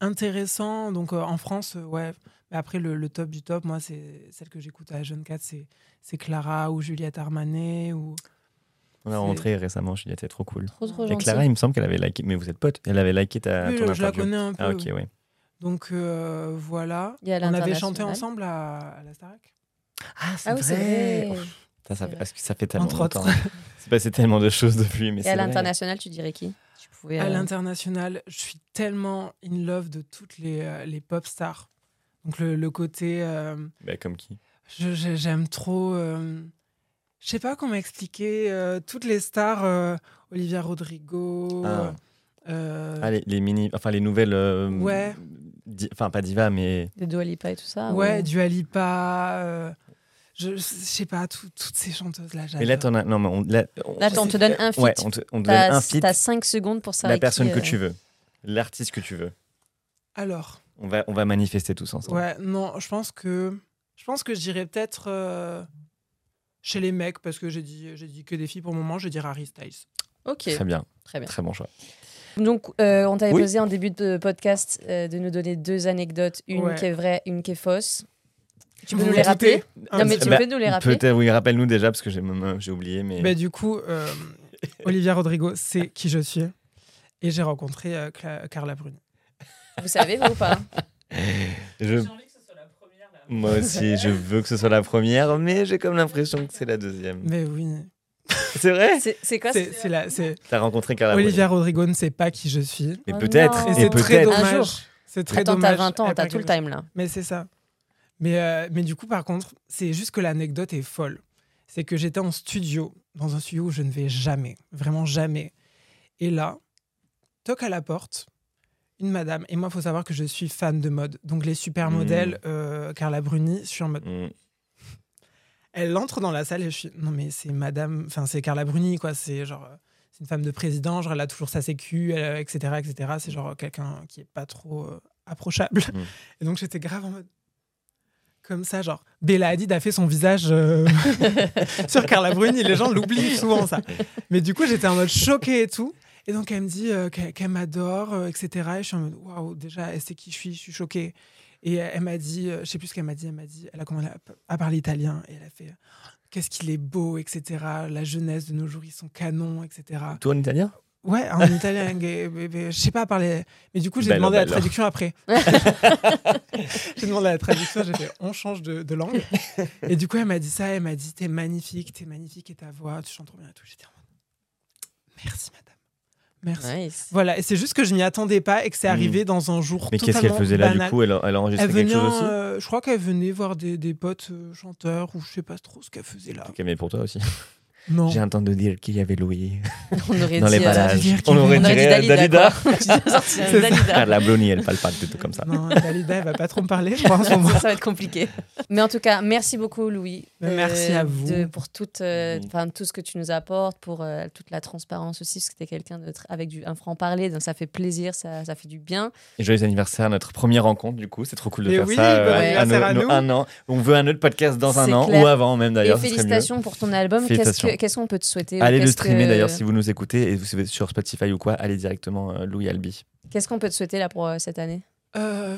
intéressant. Donc, euh, en France, euh, ouais. Mais après, le, le top du top, moi, c'est celle que j'écoute à Jeune 4, c'est c'est Clara ou Juliette Armanet ou. On a C'est- rencontré récemment, Juliette, elle est trop cool. Trop, trop Et gentil. Clara, il me semble qu'elle avait liké, mais vous êtes potes, elle avait liké ta, Oui, ton je, je la connais un peu. Ah, ok, ouais. Donc, euh, voilà. On avait chanté ensemble à, à la Starac. Ah, Ah oui, c'est vrai. Ça, ça, C'est fait, parce que ça fait tellement Entre longtemps. autres. C'est passé tellement de choses depuis, mais Et c'est à vrai. l'international, tu dirais qui? Tu pouvais, À euh, l'international, je suis tellement in love de toutes les, euh, les pop stars. Donc, le, le côté. euh, Bah, comme qui? je- je- J'aime trop. Je sais pas comment expliquer. euh, toutes les stars. euh, Olivia Rodrigo. Ah. euh, Ah, les, les mini, enfin les nouvelles. euh, Ouais. di- Enfin, pas diva, mais. Des Dua Lipa et tout ça ouais, ou- Dua Lipa. euh, je, je sais pas, tout- toutes ces chanteuses-là. Mais là, j'adore. t'en as. Non, mais on, là, on- Là, on te donne un feat. Ouais, on te, on te donne T'as un feat, t'as 5 secondes pour savoir la personne qui, que tu veux, l'artiste que tu veux. Alors. On va, on va manifester tous ensemble. Ouais, non, je pense que je pense que je dirais peut-être euh, chez les mecs parce que j'ai dit j'ai dit que des filles pour le moment, je dirais Harry Styles. Ok, Très bien, très bien. très bon choix. Donc, euh, on t'avait Oui. posé en début de podcast euh, de nous donner deux anecdotes, une Ouais. qui est vraie, une qui est fausse. Tu peux Vous nous les rappeler Un Non, mais tu Bah, peux nous les rappeler Peut-être, oui, rappelle-nous déjà, parce que j'ai j'ai oublié, mais. Bah, du coup, euh, Olivia Rodrigo, c'est qui je suis. Et j'ai rencontré euh, Carla Bruni. Vous savez, vous ou pas? Je- Moi aussi, je veux que ce soit la première, mais j'ai comme l'impression que c'est la deuxième. Mais oui. C'est vrai C'est quoi C'est la- T'as rencontré Carla. Olivia Rodrigo ne sait pas qui je suis. Mais Oh peut-être, non. Et et c'est très peut-être. Un dommage. jour. C'est très Attends, t'as dommage. 20 ans, t'as a tout le time là. Mais c'est ça. Mais, euh, mais du coup, par contre, c'est juste que l'anecdote est folle. C'est que j'étais en studio, dans un studio où je ne vais jamais, vraiment jamais. Et là, toque à la porte, une madame. Et moi, il faut savoir que je suis fan de mode. Donc, les supermodèles, euh, Carla Bruni, je suis en mode. Mm. Elle entre dans la salle et je suis. Non, mais c'est madame. Enfin, c'est Carla Bruni, quoi. C'est genre. euh, C'est une femme de président, genre elle a toujours sa sécu, elle, etc., etc. C'est genre quelqu'un qui est pas trop euh, approchable. Mm. Et donc j'étais grave en mode comme ça, genre Bella Hadid a fait son visage euh, sur Carla Bruni. Les gens l'oublient souvent ça. Mais du coup j'étais en mode choquée et tout. Et donc elle me dit euh, qu'elle m'adore, euh, etc. Et je suis en mode waouh, déjà elle sait qui je suis, je suis choquée. Et elle m'a dit, euh, je sais plus ce qu'elle m'a dit, elle m'a dit, elle a commencé à, à parler italien et elle a fait qu'est-ce qu'il est beau, etc. La jeunesse de nos jours ils sont canons, etc. Toi en italien? Ouais, en italien, je sais pas parler. Mais du coup, j'ai demandé la traduction après. j'ai demandé la traduction, j'ai fait on change de, de langue. Et du coup, elle m'a dit ça, elle m'a dit t'es magnifique, t'es magnifique et ta voix, tu chantes trop bien et tout. J'étais en mode merci madame. Merci. Nice. Voilà, et c'est juste que je m'y attendais pas et que c'est Mhm. arrivé dans un jour Mais qu'est-ce qu'elle faisait là banal. du coup? Elle, elle a enregistré Elle quelque chose aussi? euh, je crois qu'elle venait voir des, des potes euh, chanteurs ou je sais pas trop ce qu'elle faisait là. Ok, mais pour toi aussi. Non. J'ai entendu dire qu'il y avait Louis On aurait dans dit, les euh, qu'il On aurait dit dit Dalida. Carla Bruni, elle parle pas du tout comme ça. Non, Dalida, elle va pas trop me parler, je moment. Ça, ça va être compliqué. Mais en tout cas, merci beaucoup, Louis. Mais merci à vous. de- pour toute, euh, enfin, tout ce que tu nous apportes, pour euh, toute la transparence aussi, parce que tu es quelqu'un avec du, un franc-parler, donc ça fait plaisir, ça, ça fait du bien. Et joyeux anniversaire à notre première rencontre, du coup. C'est trop cool de faire oui, ça euh, anniversaire à nos- nous. un an. On veut un autre podcast dans un an clair. ou avant même d'ailleurs. félicitations pour ton album. Qu'est-ce que- qu'est-ce qu'on peut te souhaiter ou Allez le streamer que- d'ailleurs si vous nous écoutez et vous êtes sur Spotify ou quoi, allez directement euh, Louis Albi. Qu'est-ce qu'on peut te souhaiter là pour euh, cette année? Euh,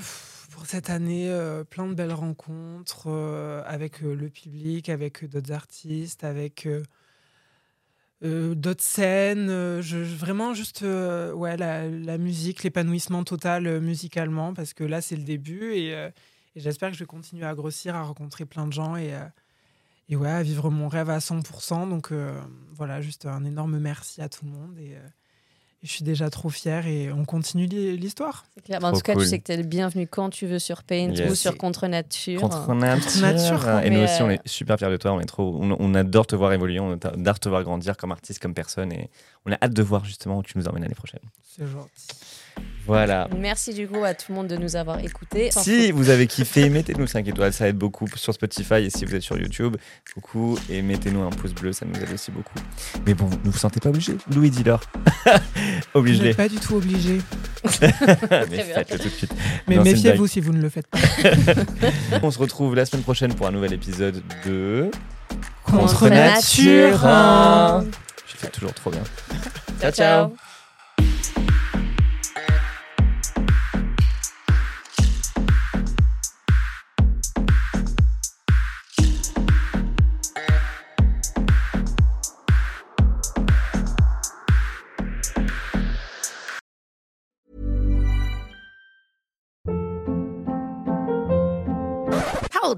pour cette année, euh, plein de belles rencontres euh, avec euh, le public, avec euh, d'autres artistes, avec euh, euh, d'autres scènes. euh, je, je- vraiment juste euh, ouais, la, la musique, l'épanouissement total euh, musicalement, parce que là, c'est le début et, euh, et j'espère que je vais continuer à grossir, à rencontrer plein de gens et, euh, et ouais, à vivre mon rêve à 100%. Donc euh, voilà, juste un énorme merci à tout le monde et, euh, et je suis déjà trop fière et on continue l'hi- l'histoire. C'est clair. Bah, en tout cas, cool. tu sais que tu es le bienvenu quand tu veux sur Paint Yes. ou sur Contre Nature. Contre nature. nature, Et nous aussi, on euh, est super fiers de toi. On, est trop, on, on adore te voir évoluer, on adore te voir grandir comme artiste, comme personne. Et on a hâte de voir justement où tu nous emmènes l'année prochaine. C'est gentil. Voilà. Merci du coup à tout le monde de nous avoir écoutés. Si vous avez kiffé, mettez-nous 5 étoiles, ça aide beaucoup sur Spotify et si vous êtes sur YouTube, coucou et mettez-nous un pouce bleu, ça nous aide aussi beaucoup. Mais bon, ne vous sentez pas obligé, Louis. Vous Obligé. n'êtes pas du tout obligé. Mais faites-le tout de suite. Mais méfiez-vous si vous ne le faites pas. On se retrouve la semaine prochaine pour un nouvel épisode de Contre nature. nature. Je fais toujours trop bien. Ciao, ciao.